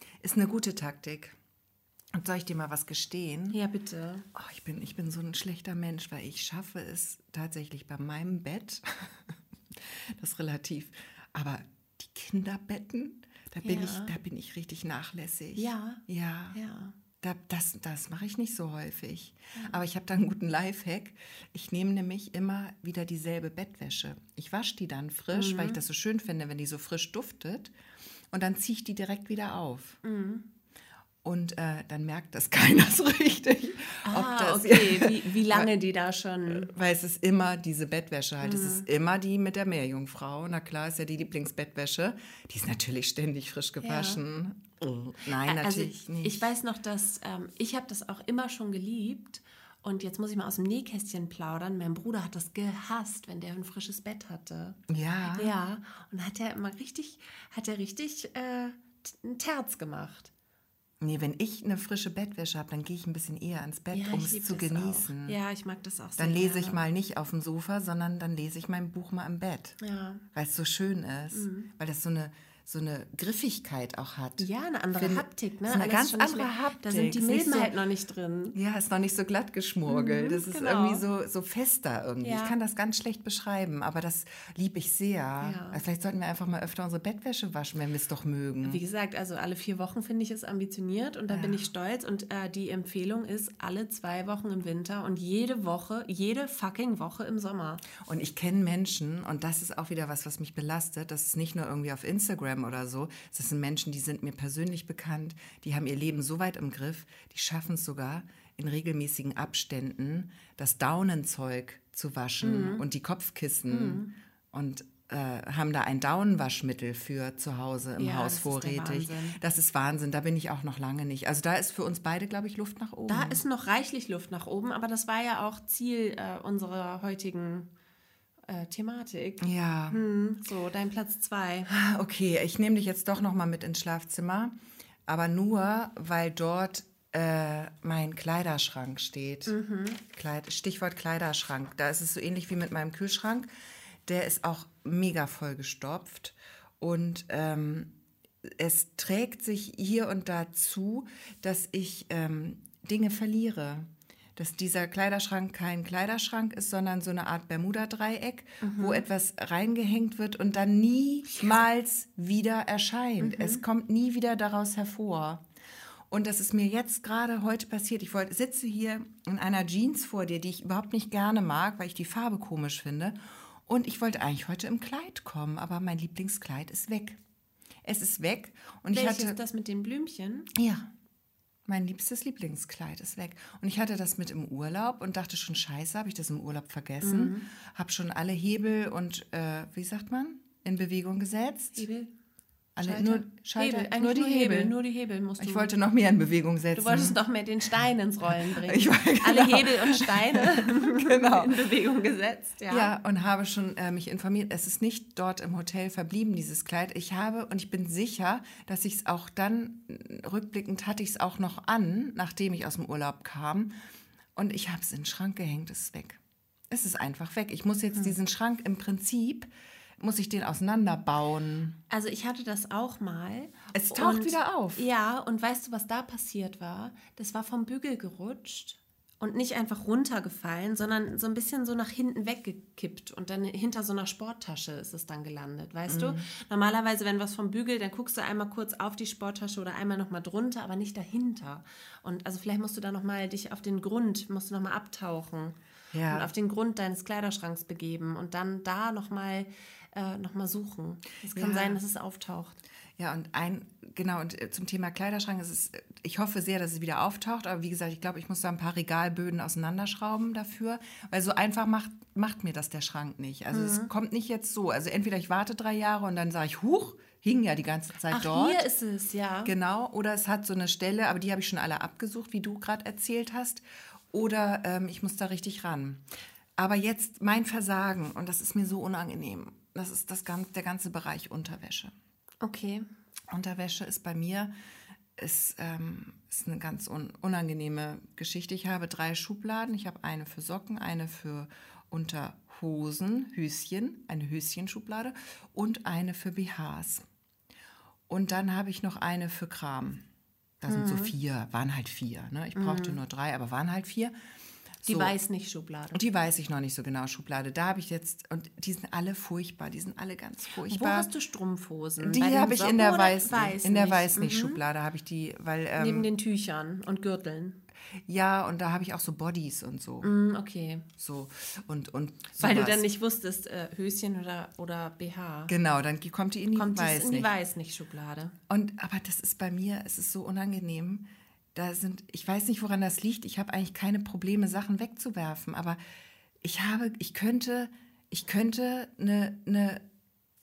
Ja. Ist eine gute Taktik. Und soll ich dir mal was gestehen? Ja, bitte. Oh, ich, bin, ich bin so ein schlechter Mensch, weil ich schaffe es tatsächlich bei meinem Bett, das ist relativ, aber die Kinderbetten, da bin, ja. ich, da bin ich richtig nachlässig. Ja. Ja. ja. Da, das das mache ich nicht so häufig. Ja. Aber ich habe da einen guten Lifehack. Ich nehme nämlich immer wieder dieselbe Bettwäsche. Ich wasche die dann frisch, mhm. weil ich das so schön finde, wenn die so frisch duftet. Und dann ziehe ich die direkt wieder auf. Mhm. Und äh, dann merkt das keiner so richtig. Ah, das, okay. wie, wie lange die da schon. Weil es ist immer diese Bettwäsche halt. Mhm. Es ist immer die mit der Meerjungfrau. Na klar, ist ja die Lieblingsbettwäsche. Die ist natürlich ständig frisch gewaschen. Ja. Oh, nein, also natürlich also, nicht. Ich weiß noch, dass ähm, ich habe das auch immer schon geliebt. Und jetzt muss ich mal aus dem Nähkästchen plaudern. Mein Bruder hat das gehasst, wenn der ein frisches Bett hatte. Ja. Ja. Und hat er immer richtig, hat er richtig äh, ein Terz gemacht. Nee, wenn ich eine frische Bettwäsche habe, dann gehe ich ein bisschen eher ins Bett, ja, um es zu genießen. Auch. Ja, ich mag das auch sehr. Dann lese gerne. ich mal nicht auf dem Sofa, sondern dann lese ich mein Buch mal im Bett. Ja. Weil es so schön ist. Mhm. Weil das so eine so eine Griffigkeit auch hat. Ja, eine andere Find, Haptik, ne? Eine Alles ganz andere Haptik. Da sind die Milben so, halt noch nicht drin. Ja, ist noch nicht so glatt geschmorgelt. Mhm, das ist genau. irgendwie so, so fester irgendwie. Ja. Ich kann das ganz schlecht beschreiben, aber das liebe ich sehr. Ja. Also vielleicht sollten wir einfach mal öfter unsere Bettwäsche waschen, wenn wir es doch mögen. Wie gesagt, also alle vier Wochen finde ich es ambitioniert und da ja. bin ich stolz. Und äh, die Empfehlung ist alle zwei Wochen im Winter und jede Woche, jede fucking Woche im Sommer. Und ich kenne Menschen, und das ist auch wieder was, was mich belastet, das ist nicht nur irgendwie auf Instagram oder so, das sind Menschen, die sind mir persönlich bekannt, die haben ihr Leben so weit im Griff, die schaffen es sogar in regelmäßigen Abständen, das Daunenzeug zu waschen mhm. und die Kopfkissen mhm. und äh, haben da ein Daunenwaschmittel für zu Hause im ja, Haus das vorrätig. Ist das ist Wahnsinn, da bin ich auch noch lange nicht. Also da ist für uns beide, glaube ich, Luft nach oben. Da ist noch reichlich Luft nach oben, aber das war ja auch Ziel äh, unserer heutigen äh, Thematik. Ja. Hm, so, dein Platz zwei. Okay, ich nehme dich jetzt doch noch mal mit ins Schlafzimmer, aber nur, weil dort äh, mein Kleiderschrank steht. Mhm. Kleid, Stichwort Kleiderschrank. Da ist es so ähnlich wie mit meinem Kühlschrank. Der ist auch mega voll gestopft und ähm, es trägt sich hier und da zu, dass ich ähm, Dinge verliere dass dieser Kleiderschrank kein Kleiderschrank ist, sondern so eine Art Bermuda-Dreieck, mhm. wo etwas reingehängt wird und dann niemals wieder erscheint. Mhm. Es kommt nie wieder daraus hervor. Und das ist mir jetzt gerade heute passiert. Ich wollte, sitze hier in einer Jeans vor dir, die ich überhaupt nicht gerne mag, weil ich die Farbe komisch finde. Und ich wollte eigentlich heute im Kleid kommen, aber mein Lieblingskleid ist weg. Es ist weg. Und Welches ich hatte das mit den Blümchen? Ja. Mein liebstes Lieblingskleid ist weg. Und ich hatte das mit im Urlaub und dachte schon, scheiße, habe ich das im Urlaub vergessen. Mhm. Habe schon alle Hebel und, äh, wie sagt man, in Bewegung gesetzt. Hebel? Alle, Schalter? Nur, Schalter, Hebel, nur die nur Hebel. Hebel. Nur die Hebel musst du. Ich wollte noch mehr in Bewegung setzen. Du wolltest noch mehr den Stein ins Rollen bringen. Ich, genau. Alle Hebel und Steine genau. in Bewegung gesetzt. Ja, ja und habe schon äh, mich informiert. Es ist nicht dort im Hotel verblieben, dieses Kleid. Ich habe, und ich bin sicher, dass ich es auch dann, rückblickend hatte ich es auch noch an, nachdem ich aus dem Urlaub kam. Und ich habe es in den Schrank gehängt, es ist weg. Es ist einfach weg. Ich muss jetzt hm. diesen Schrank im Prinzip muss ich den auseinanderbauen? Also ich hatte das auch mal. Es taucht wieder auf. Ja, und weißt du, was da passiert war? Das war vom Bügel gerutscht und nicht einfach runtergefallen, sondern so ein bisschen so nach hinten weggekippt und dann hinter so einer Sporttasche ist es dann gelandet, weißt mhm. du? Normalerweise, wenn was vom Bügel, dann guckst du einmal kurz auf die Sporttasche oder einmal nochmal drunter, aber nicht dahinter. Und also vielleicht musst du da nochmal dich auf den Grund, musst du nochmal abtauchen ja. und auf den Grund deines Kleiderschranks begeben und dann da nochmal äh, noch suchen. Es kann ja. sein, dass es auftaucht. Ja, und ein, genau, und äh, zum Thema Kleiderschrank, ist es, ich hoffe sehr, dass es wieder auftaucht, aber wie gesagt, ich glaube, ich muss da ein paar Regalböden auseinanderschrauben dafür, weil so einfach macht, macht mir das der Schrank nicht. Also mhm. es kommt nicht jetzt so. Also entweder ich warte drei Jahre und dann sage ich, huch, hing ja die ganze Zeit Ach, dort. Hier ist es, ja. Genau, oder es hat so eine Stelle, aber die habe ich schon alle abgesucht, wie du gerade erzählt hast. Oder ähm, ich muss da richtig ran. Aber jetzt mein Versagen, und das ist mir so unangenehm, das ist das, der ganze Bereich Unterwäsche. Okay. Unterwäsche ist bei mir ist, ähm, ist eine ganz un unangenehme Geschichte. Ich habe drei Schubladen. Ich habe eine für Socken, eine für Unterhosen, Höschen, eine Höschenschublade und eine für BHs. Und dann habe ich noch eine für Kram. Da sind so mhm. vier, waren halt vier. Ne? Ich brauchte mhm. nur drei, aber waren halt vier. Die so. weiß nicht Schublade. Die weiß ich noch nicht so genau Schublade. Da habe ich jetzt und die sind alle furchtbar. Die sind alle ganz furchtbar. Wo hast du Strumpfhosen? Die habe ich in der weiß, weiß in der weiß nicht mhm. Schublade habe ich die, weil ähm, neben den Tüchern und Gürteln. Ja, und da habe ich auch so Bodies und so. Mm, okay. So und und sowas. Weil du dann nicht wusstest, äh, Höschen oder oder BH. Genau, dann kommt die in die kommt weiß in die weiß nicht Schublade. Und aber das ist bei mir, es ist so unangenehm da sind, ich weiß nicht, woran das liegt. Ich habe eigentlich keine Probleme, Sachen wegzuwerfen, aber ich habe, ich könnte, ich könnte eine, eine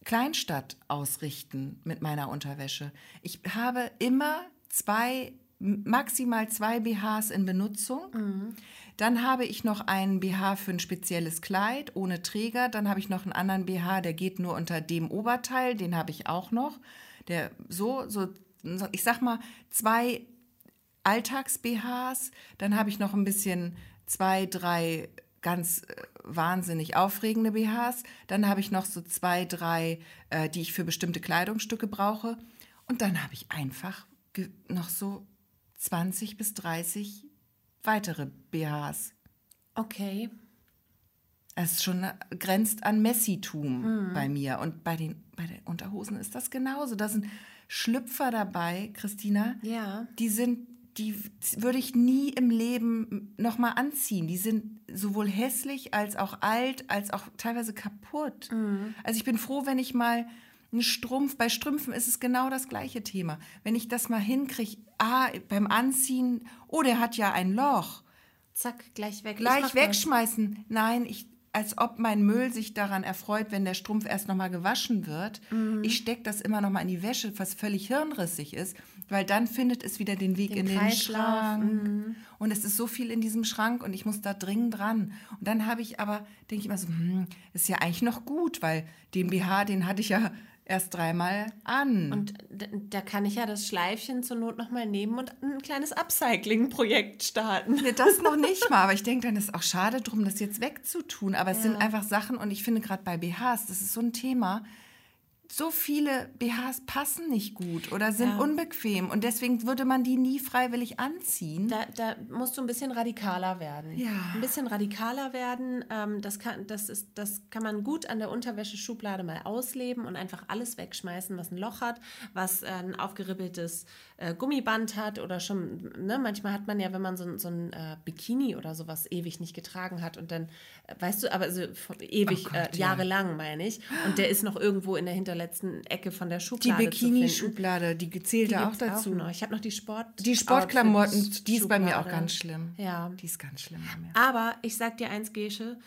Kleinstadt ausrichten mit meiner Unterwäsche. Ich habe immer zwei, maximal zwei BHs in Benutzung. Mhm. Dann habe ich noch einen BH für ein spezielles Kleid ohne Träger. Dann habe ich noch einen anderen BH, der geht nur unter dem Oberteil. Den habe ich auch noch. Der so, so, ich sag mal, zwei Alltags-BHs. Dann habe ich noch ein bisschen zwei, drei ganz äh, wahnsinnig aufregende BHs. Dann habe ich noch so zwei, drei, äh, die ich für bestimmte Kleidungsstücke brauche. Und dann habe ich einfach noch so 20 bis 30 weitere BHs. Okay. Es schon äh, grenzt an Messitum mhm. bei mir. Und bei den, bei den Unterhosen ist das genauso. Da sind Schlüpfer dabei, Christina. Ja. Die sind die würde ich nie im Leben nochmal anziehen. Die sind sowohl hässlich als auch alt, als auch teilweise kaputt. Mhm. Also ich bin froh, wenn ich mal einen Strumpf, bei Strümpfen ist es genau das gleiche Thema. Wenn ich das mal hinkriege, ah, beim Anziehen, oh, der hat ja ein Loch. Zack, gleich weg. Gleich wegschmeißen. Das. Nein, ich, als ob mein Müll sich daran erfreut, wenn der Strumpf erst nochmal gewaschen wird. Mhm. Ich stecke das immer nochmal in die Wäsche, was völlig hirnrissig ist, weil dann findet es wieder den Weg den in den Schrank. Mhm. Und es ist so viel in diesem Schrank und ich muss da dringend dran. Und dann habe ich aber, denke ich immer so, hm, ist ja eigentlich noch gut, weil den BH, den hatte ich ja erst dreimal an. Und da kann ich ja das Schleifchen zur Not nochmal nehmen und ein kleines Upcycling-Projekt starten. Nee, das noch nicht mal, aber ich denke, dann ist auch schade drum, das jetzt wegzutun. Aber es ja. sind einfach Sachen und ich finde gerade bei BHs, das ist so ein Thema, so viele BHs passen nicht gut oder sind ja. unbequem und deswegen würde man die nie freiwillig anziehen. Da, da, musst du ein bisschen radikaler werden. Ja. Ein bisschen radikaler werden. Ähm, das, kann, das, ist, das kann man gut an der Unterwäscheschublade mal ausleben und einfach alles wegschmeißen, was ein Loch hat, was äh, ein aufgeribbeltes äh, Gummiband hat oder schon, ne, manchmal hat man ja, wenn man so, so ein äh, Bikini oder sowas ewig nicht getragen hat und dann, äh, weißt du, aber so ewig, oh Gott, jahrelang ja. meine ich, und der ist noch irgendwo in der hinterletzten Ecke von der Schublade. Die Bikini-Schublade, die gezählt auch dazu. Auch noch. Ich habe noch die Sport. Die Sportklamotten, die ist bei mir auch ganz schlimm. Ja. Die ist ganz schlimm bei mir. Aber ich sag dir eins, Gesche,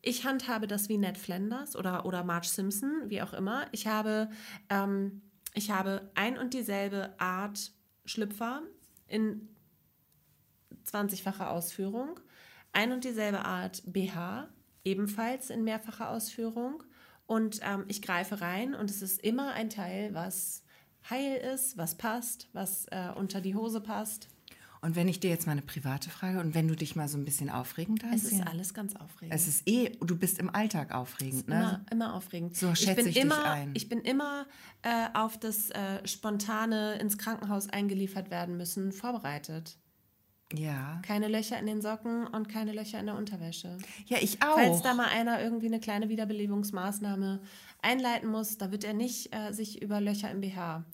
ich handhabe das wie Ned Flanders oder, oder Marge Simpson, wie auch immer. Ich habe ähm, ich habe ein und dieselbe Art Schlüpfer in 20-facher Ausführung, ein und dieselbe Art BH, ebenfalls in mehrfacher Ausführung. Und ähm, ich greife rein und es ist immer ein Teil, was heil ist, was passt, was äh, unter die Hose passt. Und wenn ich dir jetzt mal eine private Frage und wenn du dich mal so ein bisschen aufregend Es ist alles ganz aufregend. Es ist eh, du bist im Alltag aufregend, ne? Immer, immer aufregend. So schätze ich dich immer, ein. Ich bin immer äh, auf das äh, spontane ins Krankenhaus eingeliefert werden müssen vorbereitet. Ja. Keine Löcher in den Socken und keine Löcher in der Unterwäsche. Ja, ich auch. Falls da mal einer irgendwie eine kleine Wiederbelebungsmaßnahme einleiten muss, da wird er nicht äh, sich über Löcher im BH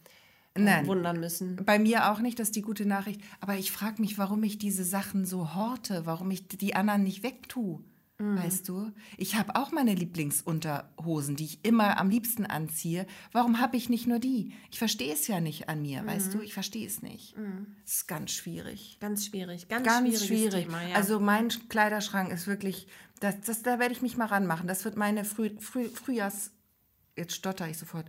Nein. wundern müssen. Bei mir auch nicht, das ist die gute Nachricht. Aber ich frage mich, warum ich diese Sachen so horte, warum ich die anderen nicht wegtue. Weißt du? Ich habe auch meine Lieblingsunterhosen, die ich immer am liebsten anziehe. Warum habe ich nicht nur die? Ich verstehe es ja nicht an mir, weißt du? Ich verstehe es nicht. Es ist ganz schwierig. Ganz schwierig, ganz, Ganz schwierig. Thema. Ja. Also mein Kleiderschrank ist wirklich, das, das, da werde ich mich mal ranmachen. Das wird meine Früh, Früh, Frühjahrs... Jetzt stotter ich sofort.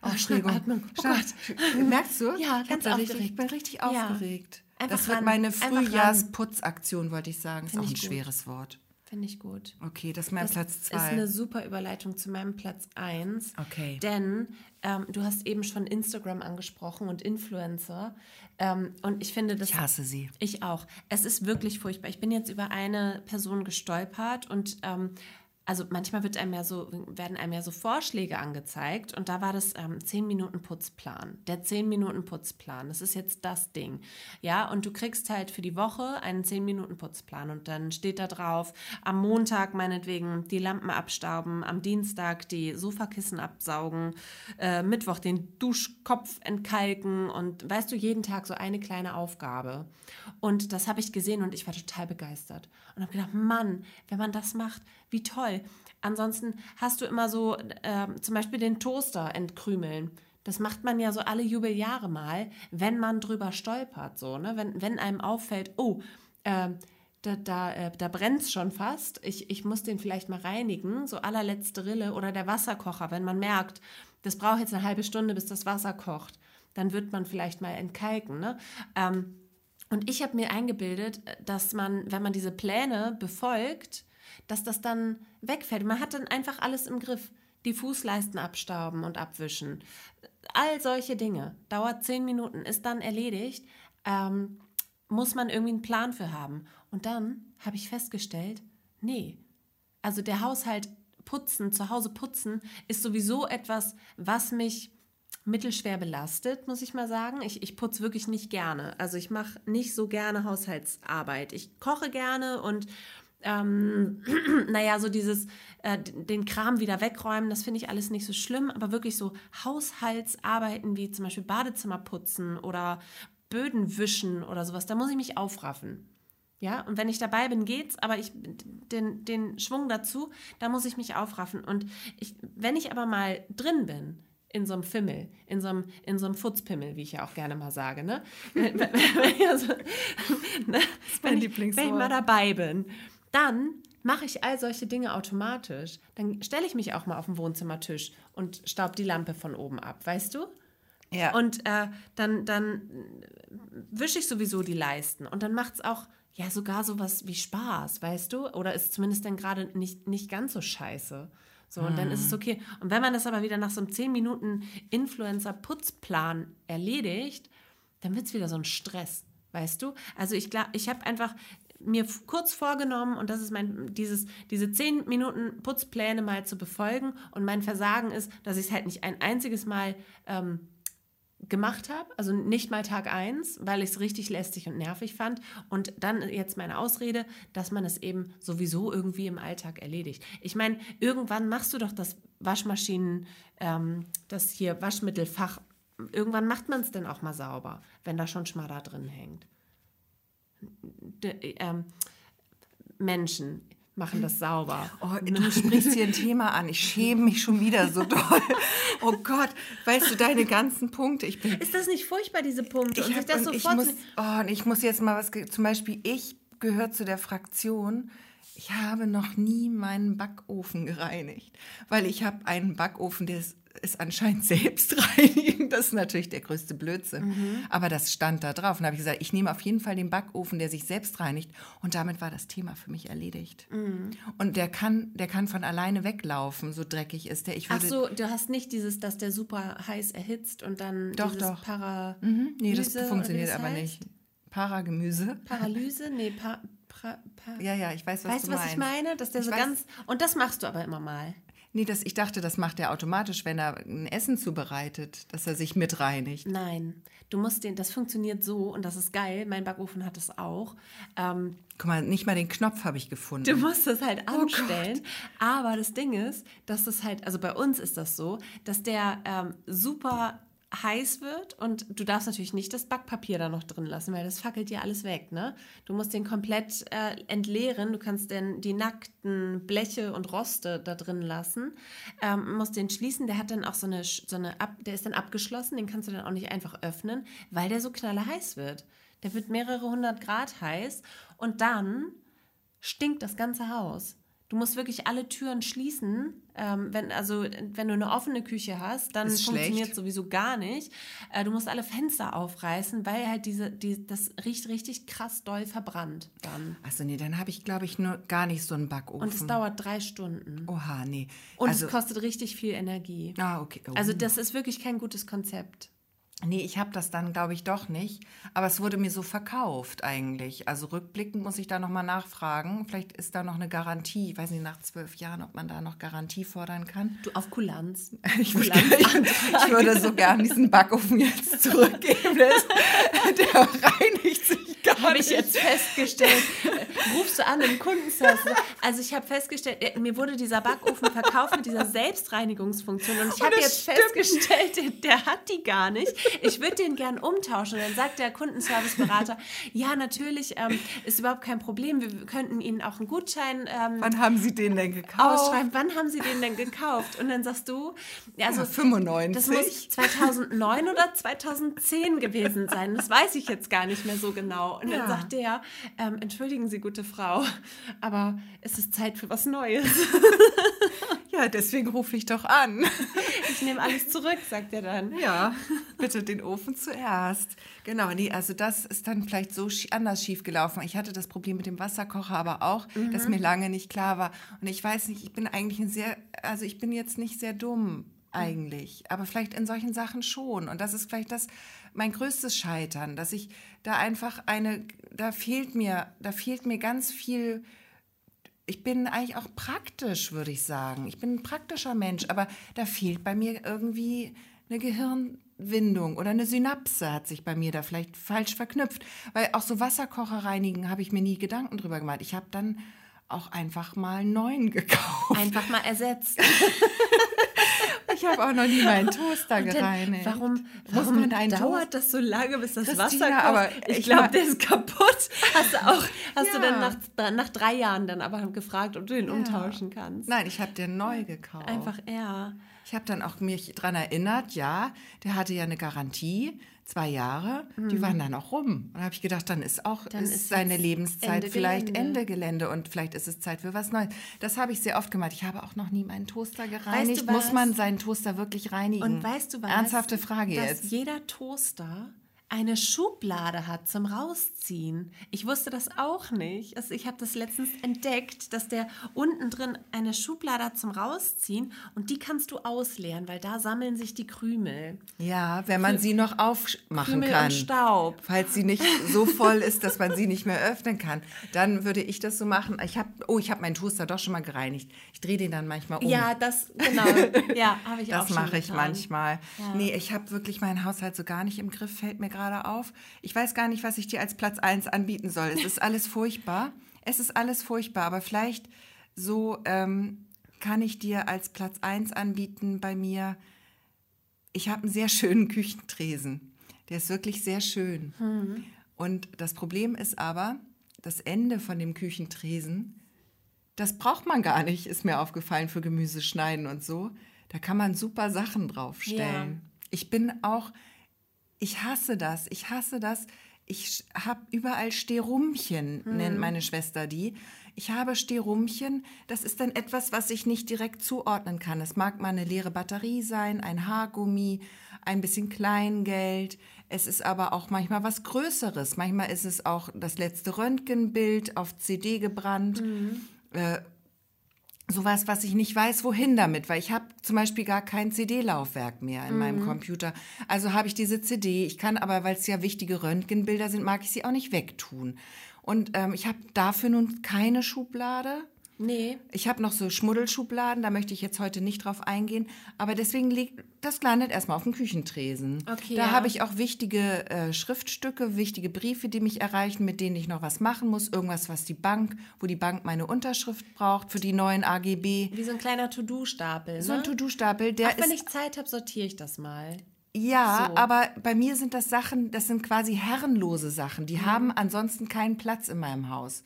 Aufregung. Schnappatmung. Oh Schnapp- Merkst du? Ja, ganz da richtig, aufgeregt. Ich bin richtig Ja. aufgeregt. Einfach das wird ran. meine. Frühjahrsputzaktion, wollte ich sagen. Ist Find auch ein gut. schweres Wort. Finde ich gut. Okay, das ist mein Das Platz ist zwei. eine super Überleitung zu meinem Platz 1. Okay. Denn ähm, du hast eben schon Instagram angesprochen und Influencer. Ähm, und ich finde das. ich hasse sie. Ich auch. Es ist wirklich furchtbar. Ich bin jetzt über eine Person gestolpert und ähm, also manchmal wird einem ja so, werden einem ja so Vorschläge angezeigt und da war das ähm, 10 Minuten Putzplan. Der 10 Minuten Putzplan. Das ist jetzt das Ding. Ja, und du kriegst halt für die Woche einen 10 Minuten Putzplan und dann steht da drauf, am Montag meinetwegen die Lampen abstauben, am Dienstag die Sofakissen absaugen, äh, Mittwoch den Duschkopf entkalken und weißt du, jeden Tag so eine kleine Aufgabe. Und das habe ich gesehen und ich war total begeistert. Und habe gedacht, Mann, wenn man das macht, wie toll. Ansonsten hast du immer so ähm, zum Beispiel den Toaster entkrümeln. Das macht man ja so alle Jubeljahre mal, wenn man drüber stolpert. So, ne? wenn, wenn einem auffällt, oh, ähm, da, da, äh, da brennt es schon fast. Ich, ich muss den vielleicht mal reinigen, so allerletzte Rille. Oder der Wasserkocher, wenn man merkt, das braucht jetzt eine halbe Stunde, bis das Wasser kocht. Dann wird man vielleicht mal entkalken. Ne? Ähm, und ich habe mir eingebildet, dass man, wenn man diese Pläne befolgt, dass das dann wegfällt. Man hat dann einfach alles im Griff. Die Fußleisten abstauben und abwischen. All solche Dinge. Dauert zehn Minuten, ist dann erledigt. Ähm, muss man irgendwie einen Plan für haben. Und dann habe ich festgestellt, nee. Also der Haushalt putzen, zu Hause putzen, ist sowieso etwas, was mich mittelschwer belastet, muss ich mal sagen. Ich, ich putze wirklich nicht gerne. Also ich mache nicht so gerne Haushaltsarbeit. Ich koche gerne und ähm, naja, so dieses, äh, den Kram wieder wegräumen, das finde ich alles nicht so schlimm, aber wirklich so Haushaltsarbeiten wie zum Beispiel Badezimmer putzen oder Böden wischen oder sowas, da muss ich mich aufraffen. Ja, und wenn ich dabei bin, geht's, aber ich den, den Schwung dazu, da muss ich mich aufraffen. Und ich, wenn ich aber mal drin bin, in so einem Fimmel, in so einem, in so einem Futzpimmel, wie ich ja auch gerne mal sage, ne? Wenn- also, ne? Wenn ich, wenn ich mal dabei bin, dann mache ich all solche Dinge automatisch. Dann stelle ich mich auch mal auf den Wohnzimmertisch und staub die Lampe von oben ab, weißt du? Ja. Und äh, dann, dann wische ich sowieso die Leisten. Und dann macht es auch ja sogar sowas wie Spaß, weißt du? Oder ist zumindest dann gerade nicht, nicht ganz so scheiße. So, und dann ist es okay. Und wenn man das aber wieder nach so einem 10 Minuten Influencer-Putzplan erledigt, dann wird es wieder so ein Stress, weißt du? Also ich glaube, ich habe einfach mir kurz vorgenommen und das ist mein dieses diese 10 Minuten Putzpläne mal zu befolgen und mein Versagen ist, dass ich es halt nicht ein einziges Mal ähm, gemacht habe, also nicht mal Tag 1, weil ich es richtig lästig und nervig fand. Und dann jetzt meine Ausrede, dass man es eben sowieso irgendwie im Alltag erledigt. Ich meine, irgendwann machst du doch das Waschmaschinen, ähm, das hier Waschmittelfach, irgendwann macht man es dann auch mal sauber, wenn da schon Schmadder drin hängt. D ähm, Menschen machen das sauber. Oh, du sprichst hier ein Thema an. Ich schäme mich schon wieder so doll. Oh Gott, weißt du, deine ganzen Punkte. Ich bin Ist das nicht furchtbar, diese Punkte? Ich, und sich hab, das und ich, sofort muss, oh, und ich muss jetzt mal was, zum Beispiel, ich gehöre zu der Fraktion, ich habe noch nie meinen Backofen gereinigt, weil ich habe einen Backofen, der ist, ist anscheinend selbstreinigend. Das ist natürlich der größte Blödsinn. Mhm. Aber das stand da drauf. Und da habe ich gesagt, ich nehme auf jeden Fall den Backofen, der sich selbst reinigt. Und damit war das Thema für mich erledigt. Mhm. Und der kann, der kann von alleine weglaufen, so dreckig ist der. Ich Ach würde, so, du hast nicht dieses, dass der super heiß erhitzt und dann Doch, dieses doch. Para... Mhm, nee, das funktioniert das aber heißt? nicht. Paragemüse. Paralyse? Nee, pa, pra, pa. Ja, ja, ich weiß, was Weißt du du, was meinst. ich meine? Dass der Ich so weiß- ganz. Und das machst du aber immer mal. Nee, das, ich dachte, das macht er automatisch, wenn er ein Essen zubereitet, dass er sich mitreinigt. Nein. Du musst den, das funktioniert so und das ist geil. Mein Backofen hat es auch. Ähm, Guck mal, nicht mal den Knopf habe ich gefunden. Du musst das halt Oh anstellen. aber das Ding ist, dass es halt, also bei uns ist das so, dass der ähm, super heiß wird und du darfst natürlich nicht das Backpapier da noch drin lassen, weil das fackelt dir alles weg, ne? Du musst den komplett äh, entleeren, du kannst denn die nackten Bleche und Roste da drin lassen, ähm, musst den schließen, der hat dann auch so eine, so eine Ab, der ist dann abgeschlossen, den kannst du dann auch nicht einfach öffnen, weil der so knalle heiß wird. Der wird mehrere hundert Grad heiß und dann stinkt das ganze Haus. Du musst wirklich alle Türen schließen. Ähm, wenn, also, wenn du eine offene Küche hast, dann funktioniert schlecht. sowieso gar nicht. Äh, du musst alle Fenster aufreißen, weil halt diese, die, das riecht richtig krass doll verbrannt dann. Achso, nee, dann habe ich, glaube ich, nur gar nicht so einen Backofen. Und es dauert drei Stunden. Oha, nee. Und also, es kostet richtig viel Energie. ah, okay. Oh. Also das ist wirklich kein gutes Konzept. Nee, ich habe das dann, glaube ich, doch nicht. Aber es wurde mir so verkauft eigentlich. Also rückblickend muss ich da nochmal nachfragen. Vielleicht ist da noch eine Garantie. Ich weiß nicht, nach zwölf Jahren, ob man da noch Garantie fordern kann. Du auf Kulanz. Ich würde, ich, ich würde so gern diesen Backofen jetzt zurückgeben. Der, reinigt sich Habe ich jetzt festgestellt. Rufst du an im Kundenservice? Also ich habe festgestellt, äh, mir wurde dieser Backofen verkauft mit dieser Selbstreinigungsfunktion und ich habe jetzt stimmt. festgestellt, der, hat die gar nicht. Ich würde den gern umtauschen. Und dann sagt der Kundenserviceberater, ja natürlich, ähm, ist überhaupt kein Problem. Wir könnten Ihnen auch einen Gutschein ähm, Wann haben Sie den denn gekauft? ausschreiben. Wann haben Sie den denn gekauft? Und dann sagst du, also Ja, 95. das muss 2009 oder 2010 gewesen sein. Das weiß ich jetzt gar nicht mehr so genau. Und Ja. dann sagt der, ähm, entschuldigen Sie, gute Frau, aber es ist Zeit für was Neues. Ja, deswegen rufe ich doch an. Ich nehme alles zurück, sagt er dann. Ja, bitte den Ofen zuerst. Genau, nee, also das ist dann vielleicht so anders schief gelaufen. Ich hatte das Problem mit dem Wasserkocher aber auch, dass mir lange nicht klar war. Und ich weiß nicht, ich bin eigentlich ein sehr, also ich bin jetzt nicht sehr dumm eigentlich, aber vielleicht in solchen Sachen schon. Und das ist vielleicht das mein größtes Scheitern, dass ich da einfach eine, da fehlt mir, da fehlt mir ganz viel ich bin eigentlich auch praktisch, würde ich sagen. Ich bin ein praktischer Mensch, aber da fehlt bei mir irgendwie eine Gehirnwindung oder eine Synapse hat sich bei mir da vielleicht falsch verknüpft. Weil auch so Wasserkocher reinigen habe ich mir nie Gedanken drüber gemacht. Ich habe dann auch einfach mal einen neuen gekauft. Einfach mal ersetzt. Ich habe auch noch nie meinen Toaster Und gereinigt. warum Muss warum einen dauert das so lange, bis das Christina, Wasser kocht? aber ich ich glaube, der ist kaputt. Hast du auch, hast du Ja. dann nach, nach drei Jahren dann aber gefragt, ob du den umtauschen kannst? Nein, ich habe den neu gekauft. Einfach er. Ich habe dann auch mich dran erinnert, ja, der hatte ja eine Garantie, zwei Jahre, die waren dann auch rum. Und da habe ich gedacht, dann ist auch Mhm. Dann ist seine Lebenszeit Ende vielleicht Gelände. Ende Gelände und vielleicht ist es Zeit für was Neues. Das habe ich sehr oft gemacht. Ich habe auch noch nie meinen Toaster gereinigt. Muss was? man seinen Toaster wirklich reinigen? Und weißt du was? Ernsthafte Frage dass jetzt. jeder Toaster eine Schublade hat zum Rausziehen. Ich wusste das auch nicht. Also ich habe das letztens entdeckt, dass der unten drin eine Schublade hat zum Rausziehen und die kannst du ausleeren, weil da sammeln sich die Krümel. Ja, wenn man sie noch aufmachen Krümel kann. und Staub. Falls sie nicht so voll ist, dass man sie nicht mehr öffnen kann, dann würde ich das so machen. Ich habe, oh, ich habe meinen Toaster doch schon mal gereinigt. Ich drehe den dann manchmal um. Ja, das, genau. Ja, habe ich auch Das schon mache ich getan. manchmal. Nee, ich habe wirklich meinen Haushalt so gar nicht im Griff, fällt mir gerade auf. Ich weiß gar nicht, was ich dir als Platz 1 anbieten soll. Es ist alles furchtbar. Es ist alles furchtbar, aber vielleicht so ähm, kann ich dir als Platz 1 anbieten bei mir. Ich habe einen sehr schönen Küchentresen. Der ist wirklich sehr schön. Und das Problem ist aber, das Ende von dem Küchentresen, das braucht man gar nicht, ist mir aufgefallen für Gemüse schneiden und so. Da kann man super Sachen draufstellen. Ich bin auch, ich hasse das, ich hasse das. Ich habe überall Sterumpchen, nennt meine Schwester die. Ich habe Sterumpchen, das ist dann etwas, was ich nicht direkt zuordnen kann. Es mag mal eine leere Batterie sein, ein Haargummi, ein bisschen Kleingeld. Es ist aber auch manchmal was Größeres. Manchmal ist es auch das letzte Röntgenbild auf CD gebrannt. Äh, sowas, was ich nicht weiß, wohin damit, weil ich habe zum Beispiel gar kein CD-Laufwerk mehr in meinem Computer. Also habe ich diese CD. Ich kann aber, weil es ja wichtige Röntgenbilder sind, mag ich sie auch nicht wegtun. Und ähm, ich habe dafür nun keine Schublade. Nee. Ich habe noch so Schmuddelschubladen, da möchte ich jetzt heute nicht drauf eingehen. Aber deswegen liegt, das landet erstmal auf dem Küchentresen. Okay, da ja. habe ich auch wichtige äh, Schriftstücke, wichtige Briefe, die mich erreichen, mit denen ich noch was machen muss. Irgendwas, was die Bank, wo die Bank meine Unterschrift braucht für die neuen AGB. Wie so ein kleiner To-Do-Stapel. Ne? So ein To-Do-Stapel, der Ach, wenn ist ich Zeit habe, sortiere ich das mal. Ja, So. aber bei mir sind das Sachen, das sind quasi herrenlose Sachen. Die haben ansonsten keinen Platz in meinem Haus.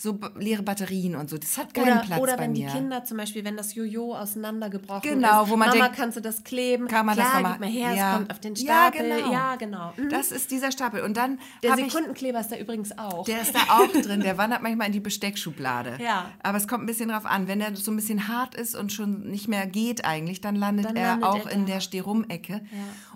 So leere Batterien und so, das hat keinen Oder, Platz oder bei wenn mir. die Kinder zum Beispiel, wenn das Jojo auseinandergebrochen Genau, ist, wo man Mama, denkt, kannst du das kleben? kann man das Klar, noch mal- gib mal her, Ja. es kommt auf den Ja, Stapel. genau. Ja, genau. Mhm. das ist dieser Stapel. Und dann Der habe ich, Sekundenkleber ist da übrigens auch. der ist da auch drin, der wandert manchmal in die Besteckschublade. Ja. Aber es kommt ein bisschen drauf an. Wenn der so ein bisschen hart ist und schon nicht mehr geht eigentlich, dann landet Dann er landet auch er in der Sterumecke.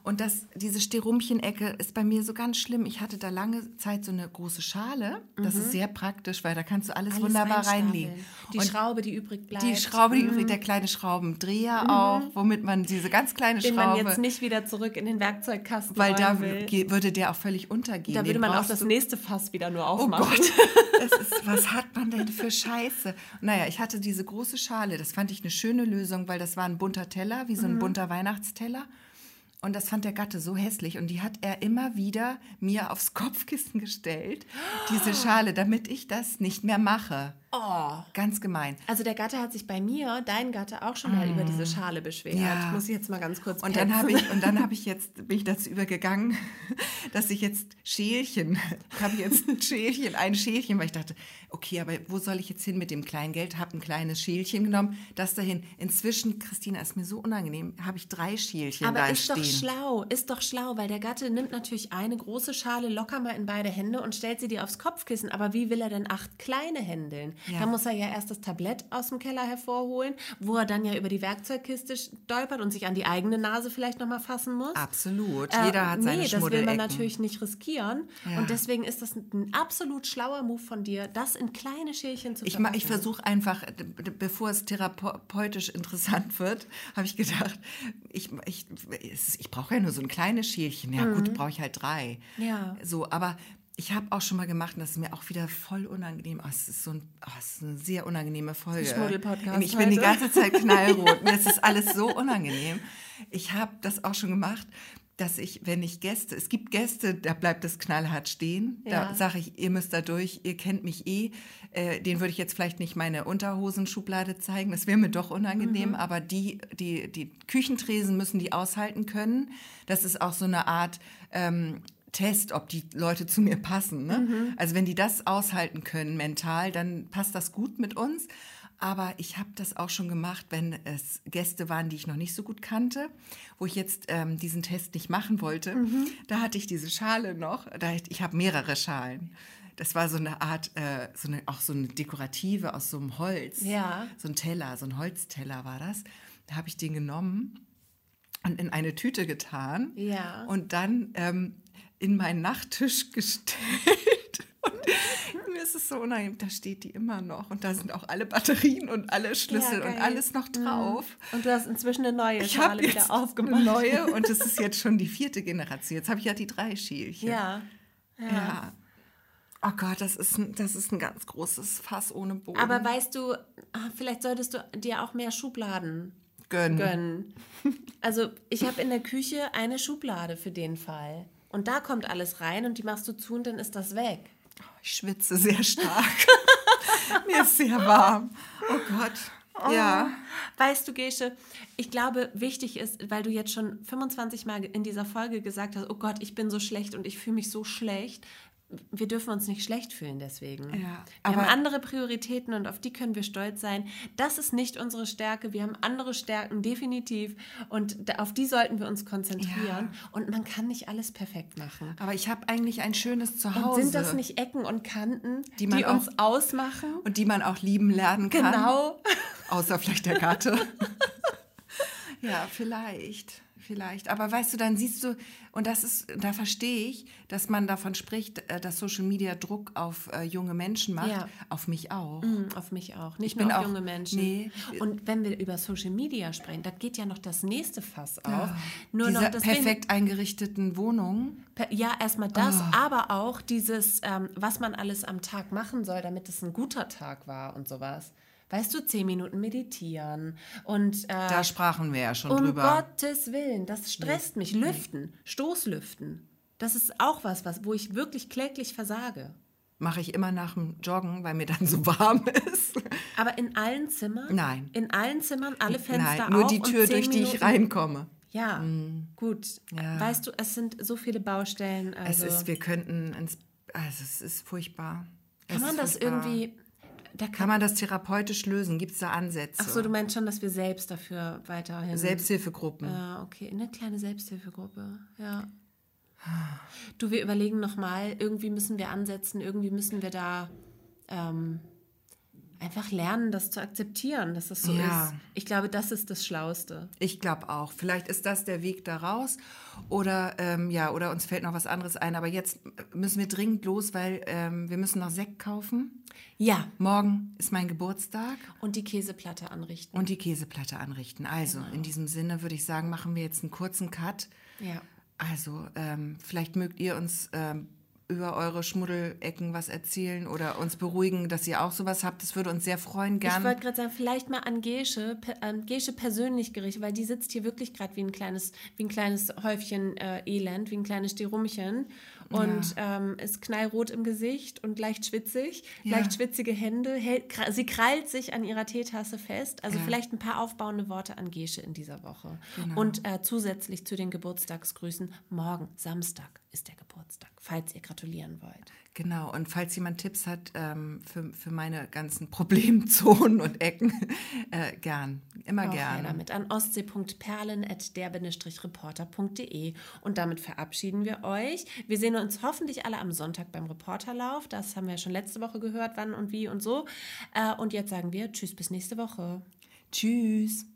Und das, diese Sterumchen-Ecke ist bei mir so ganz schlimm. Ich hatte da lange Zeit so eine große Schale. Das ist sehr praktisch, weil da kannst du alles, Alles wunderbar reinlegen. Die Und Schraube, die übrig bleibt. die Schraube, die übrig, der kleine Schraubendreher auch, womit man diese ganz kleine den Schraube, man jetzt nicht wieder zurück in den Werkzeugkasten weil da will. würde der auch völlig untergehen. Da Den würde man auch das du- nächste Fass wieder nur Oh aufmachen. Gott, das ist, was hat man denn für Scheiße? Naja, ich hatte diese große Schale, das fand ich eine schöne Lösung, weil das war ein bunter Teller, wie so Mhm. ein bunter Weihnachtsteller. Und das fand der Gatte so hässlich. Und die hat er immer wieder mir aufs Kopfkissen gestellt, diese Schale, damit ich das nicht mehr mache. Oh. Ganz gemein. Also der Gatte hat sich bei mir, dein Gatte, auch schon mal über diese Schale beschwert. Mm. Ja. Muss ich jetzt mal ganz kurz Und dann habe ich und dann habe ich jetzt bin ich dazu übergegangen, dass ich jetzt Schälchen, ich habe jetzt ein Schälchen, ein Schälchen, weil ich dachte, okay, aber wo soll ich jetzt hin mit dem Kleingeld? Habe ein kleines Schälchen genommen, das dahin. Inzwischen, Christina, ist mir so unangenehm, habe ich drei Schälchen Aber da ist stehen. doch schlau, ist doch schlau, weil der Gatte nimmt natürlich eine große Schale locker mal in beide Hände und stellt sie dir aufs Kopfkissen. Aber wie will er denn acht kleine händeln? Ja. Da muss er ja erst das Tablett aus dem Keller hervorholen, wo er dann ja über die Werkzeugkiste stolpert und sich an die eigene Nase vielleicht nochmal fassen muss. Absolut. Äh, Jeder hat seine nee, das will man natürlich nicht riskieren. Ja. Und deswegen ist das ein absolut schlauer Move von dir, das in kleine Schälchen zu Ich, ma- ich verpacken. versuche einfach, bevor es therapeutisch interessant wird, habe ich gedacht, ich, ich, ich brauche ja nur so ein kleines Schälchen. Ja gut, brauche ich halt drei. Mhm. Ja. So, aber ich habe auch schon mal gemacht, und das ist mir auch wieder voll unangenehm. Oh, es ist so ein, oh, es ist eine sehr unangenehme Folge. Schmuddelpodcast Ich bin die heute. ganze Zeit knallrot. Mir ist das alles so unangenehm. Ich habe das auch schon gemacht, dass ich, wenn ich Gäste, es gibt Gäste, da bleibt es knallhart stehen. Da Ja. sage ich, ihr müsst da durch, ihr kennt mich eh. Äh, den würde ich jetzt vielleicht nicht meine Unterhosenschublade zeigen, das wäre mir doch unangenehm, Mhm. aber die, die, die Küchentresen müssen die aushalten können. Das ist auch so eine Art ähm, Test, ob die Leute zu mir passen. Ne? Mhm. Also wenn die das aushalten können mental, dann passt das gut mit uns. Aber ich habe das auch schon gemacht, wenn es Gäste waren, die ich noch nicht so gut kannte, wo ich jetzt ähm, diesen Test nicht machen wollte. Mhm. Da hatte ich diese Schale noch. Da, ich habe mehrere Schalen. Das war so eine Art, äh, so eine, auch so eine dekorative aus so einem Holz. Ja. So ein Teller, so ein Holzteller war das. Da habe ich den genommen und in eine Tüte getan. Ja. Und dann ähm, in meinen Nachttisch gestellt. Und mir ist es so unangenehm, da steht die immer noch. Und da sind auch alle Batterien und alle Schlüssel Ja, und alles noch drauf. Und du hast inzwischen eine neue Ich Schale habe wieder jetzt aufgemacht. eine neue und es ist jetzt schon die vierte Generation. Jetzt habe ich ja die drei Schälchen. Ja. ja. Oh Gott, das ist, ein, das ist ein ganz großes Fass ohne Boden. Aber weißt du, ah, vielleicht solltest du dir auch mehr Schubladen gönnen. gönnen. Also ich habe in der Küche eine Schublade für den Fall. Und da kommt alles rein und die machst du zu und dann ist das weg. Ich schwitze sehr stark. Mir ist sehr warm. Oh Gott. Ja. Weißt du, Gesche, ich glaube, wichtig ist, weil du jetzt schon 25 Mal in dieser Folge gesagt hast, oh Gott, ich bin so schlecht und ich fühle mich so schlecht. Wir dürfen uns nicht schlecht fühlen deswegen. Ja, wir haben andere Prioritäten und auf die können wir stolz sein. Das ist nicht unsere Stärke. Wir haben andere Stärken, definitiv. Und auf die sollten wir uns konzentrieren. Und man kann nicht alles perfekt machen. Aber ich habe eigentlich ein schönes Zuhause. Und sind das nicht Ecken und Kanten, die, Die man uns auch- ausmachen? Und die man auch lieben lernen kann. Genau. Außer vielleicht der Gatte. ja, vielleicht. Vielleicht. Aber weißt du, dann siehst du, und das ist, da verstehe ich, dass man davon spricht, äh, dass Social Media Druck auf äh, junge Menschen macht. Ja. Auf mich auch. Mm, auf mich auch. Nicht Ich bin nur auf auch- junge Menschen. nee. Und wenn wir über Social Media sprechen, da geht ja noch das nächste Fass auf. Ja. Nur Diese noch das perfekt eingerichteten Wohnungen. Ja, erstmal das, Ah. aber auch dieses, ähm, was man alles am Tag machen soll, damit es ein guter Tag war und sowas. Weißt du, zehn Minuten meditieren und äh, Da sprachen wir ja schon um drüber. Gottes Willen, das stresst mich. Lüften, Stoßlüften, das ist auch was, was, wo ich wirklich kläglich versage. Mache ich immer nach dem Joggen, weil mir dann so warm ist. Aber in allen Zimmern? Nein. In allen Zimmern, alle Fenster Nein, nur auf die Tür, durch die ich reinkomme. Ja, gut. Ja. Weißt du, es sind so viele Baustellen. Also Es ist, wir könnten ins, also es ist furchtbar. Es kann man ist das furchtbar. irgendwie. Da kann, Kann man das therapeutisch lösen? Gibt es da Ansätze? Ach so, du meinst schon, dass wir selbst dafür weiterhin. Selbsthilfegruppen. Ja, okay. Eine kleine Selbsthilfegruppe. Ja. Du, wir überlegen nochmal, irgendwie müssen wir ansetzen, irgendwie müssen wir da ähm, einfach lernen, das zu akzeptieren, dass das so Ja. ist. Ich glaube, das ist das Schlauste. Ich glaube auch. Vielleicht ist das der Weg da raus. Oder ähm, ja, oder uns fällt noch was anderes ein. Aber jetzt müssen wir dringend los, weil ähm, wir müssen noch Sekt kaufen. Ja. Morgen ist mein Geburtstag Und die Käseplatte anrichten. und die Käseplatte anrichten. Also in diesem Sinne würde ich sagen, machen wir jetzt einen kurzen Cut. Ja. Also ähm, vielleicht mögt ihr uns ähm, über eure Schmuddelecken was erzählen oder uns beruhigen, dass ihr auch sowas habt. Das würde uns sehr freuen. Ich Gern. wollte gerade sagen, vielleicht mal an Gesche, an Gesche persönlich gerichtet, weil die sitzt hier wirklich gerade wie ein kleines, wie ein kleines Häufchen äh, Elend, wie ein kleines Stirumchen und ähm, ist knallrot im Gesicht und leicht schwitzig, Ja. leicht schwitzige Hände. Hält, sie krallt sich an ihrer Teetasse fest. Also Ja. vielleicht ein paar aufbauende Worte an Gesche in dieser Woche. Genau. Und äh, zusätzlich zu den Geburtstagsgrüßen, morgen, Samstag, ist der Geburtstag, falls ihr gratulieren wollt. Genau, und falls jemand Tipps hat ähm, für, für meine ganzen Problemzonen und Ecken, äh, gern, immer Auch gern. damit an ostsee.perlen.der-reporter.de und damit verabschieden wir euch. Wir sehen uns hoffentlich alle am Sonntag beim Reporterlauf. Das haben wir ja schon letzte Woche gehört, wann und wie und so. Äh, Und jetzt sagen wir Tschüss bis nächste Woche. Tschüss.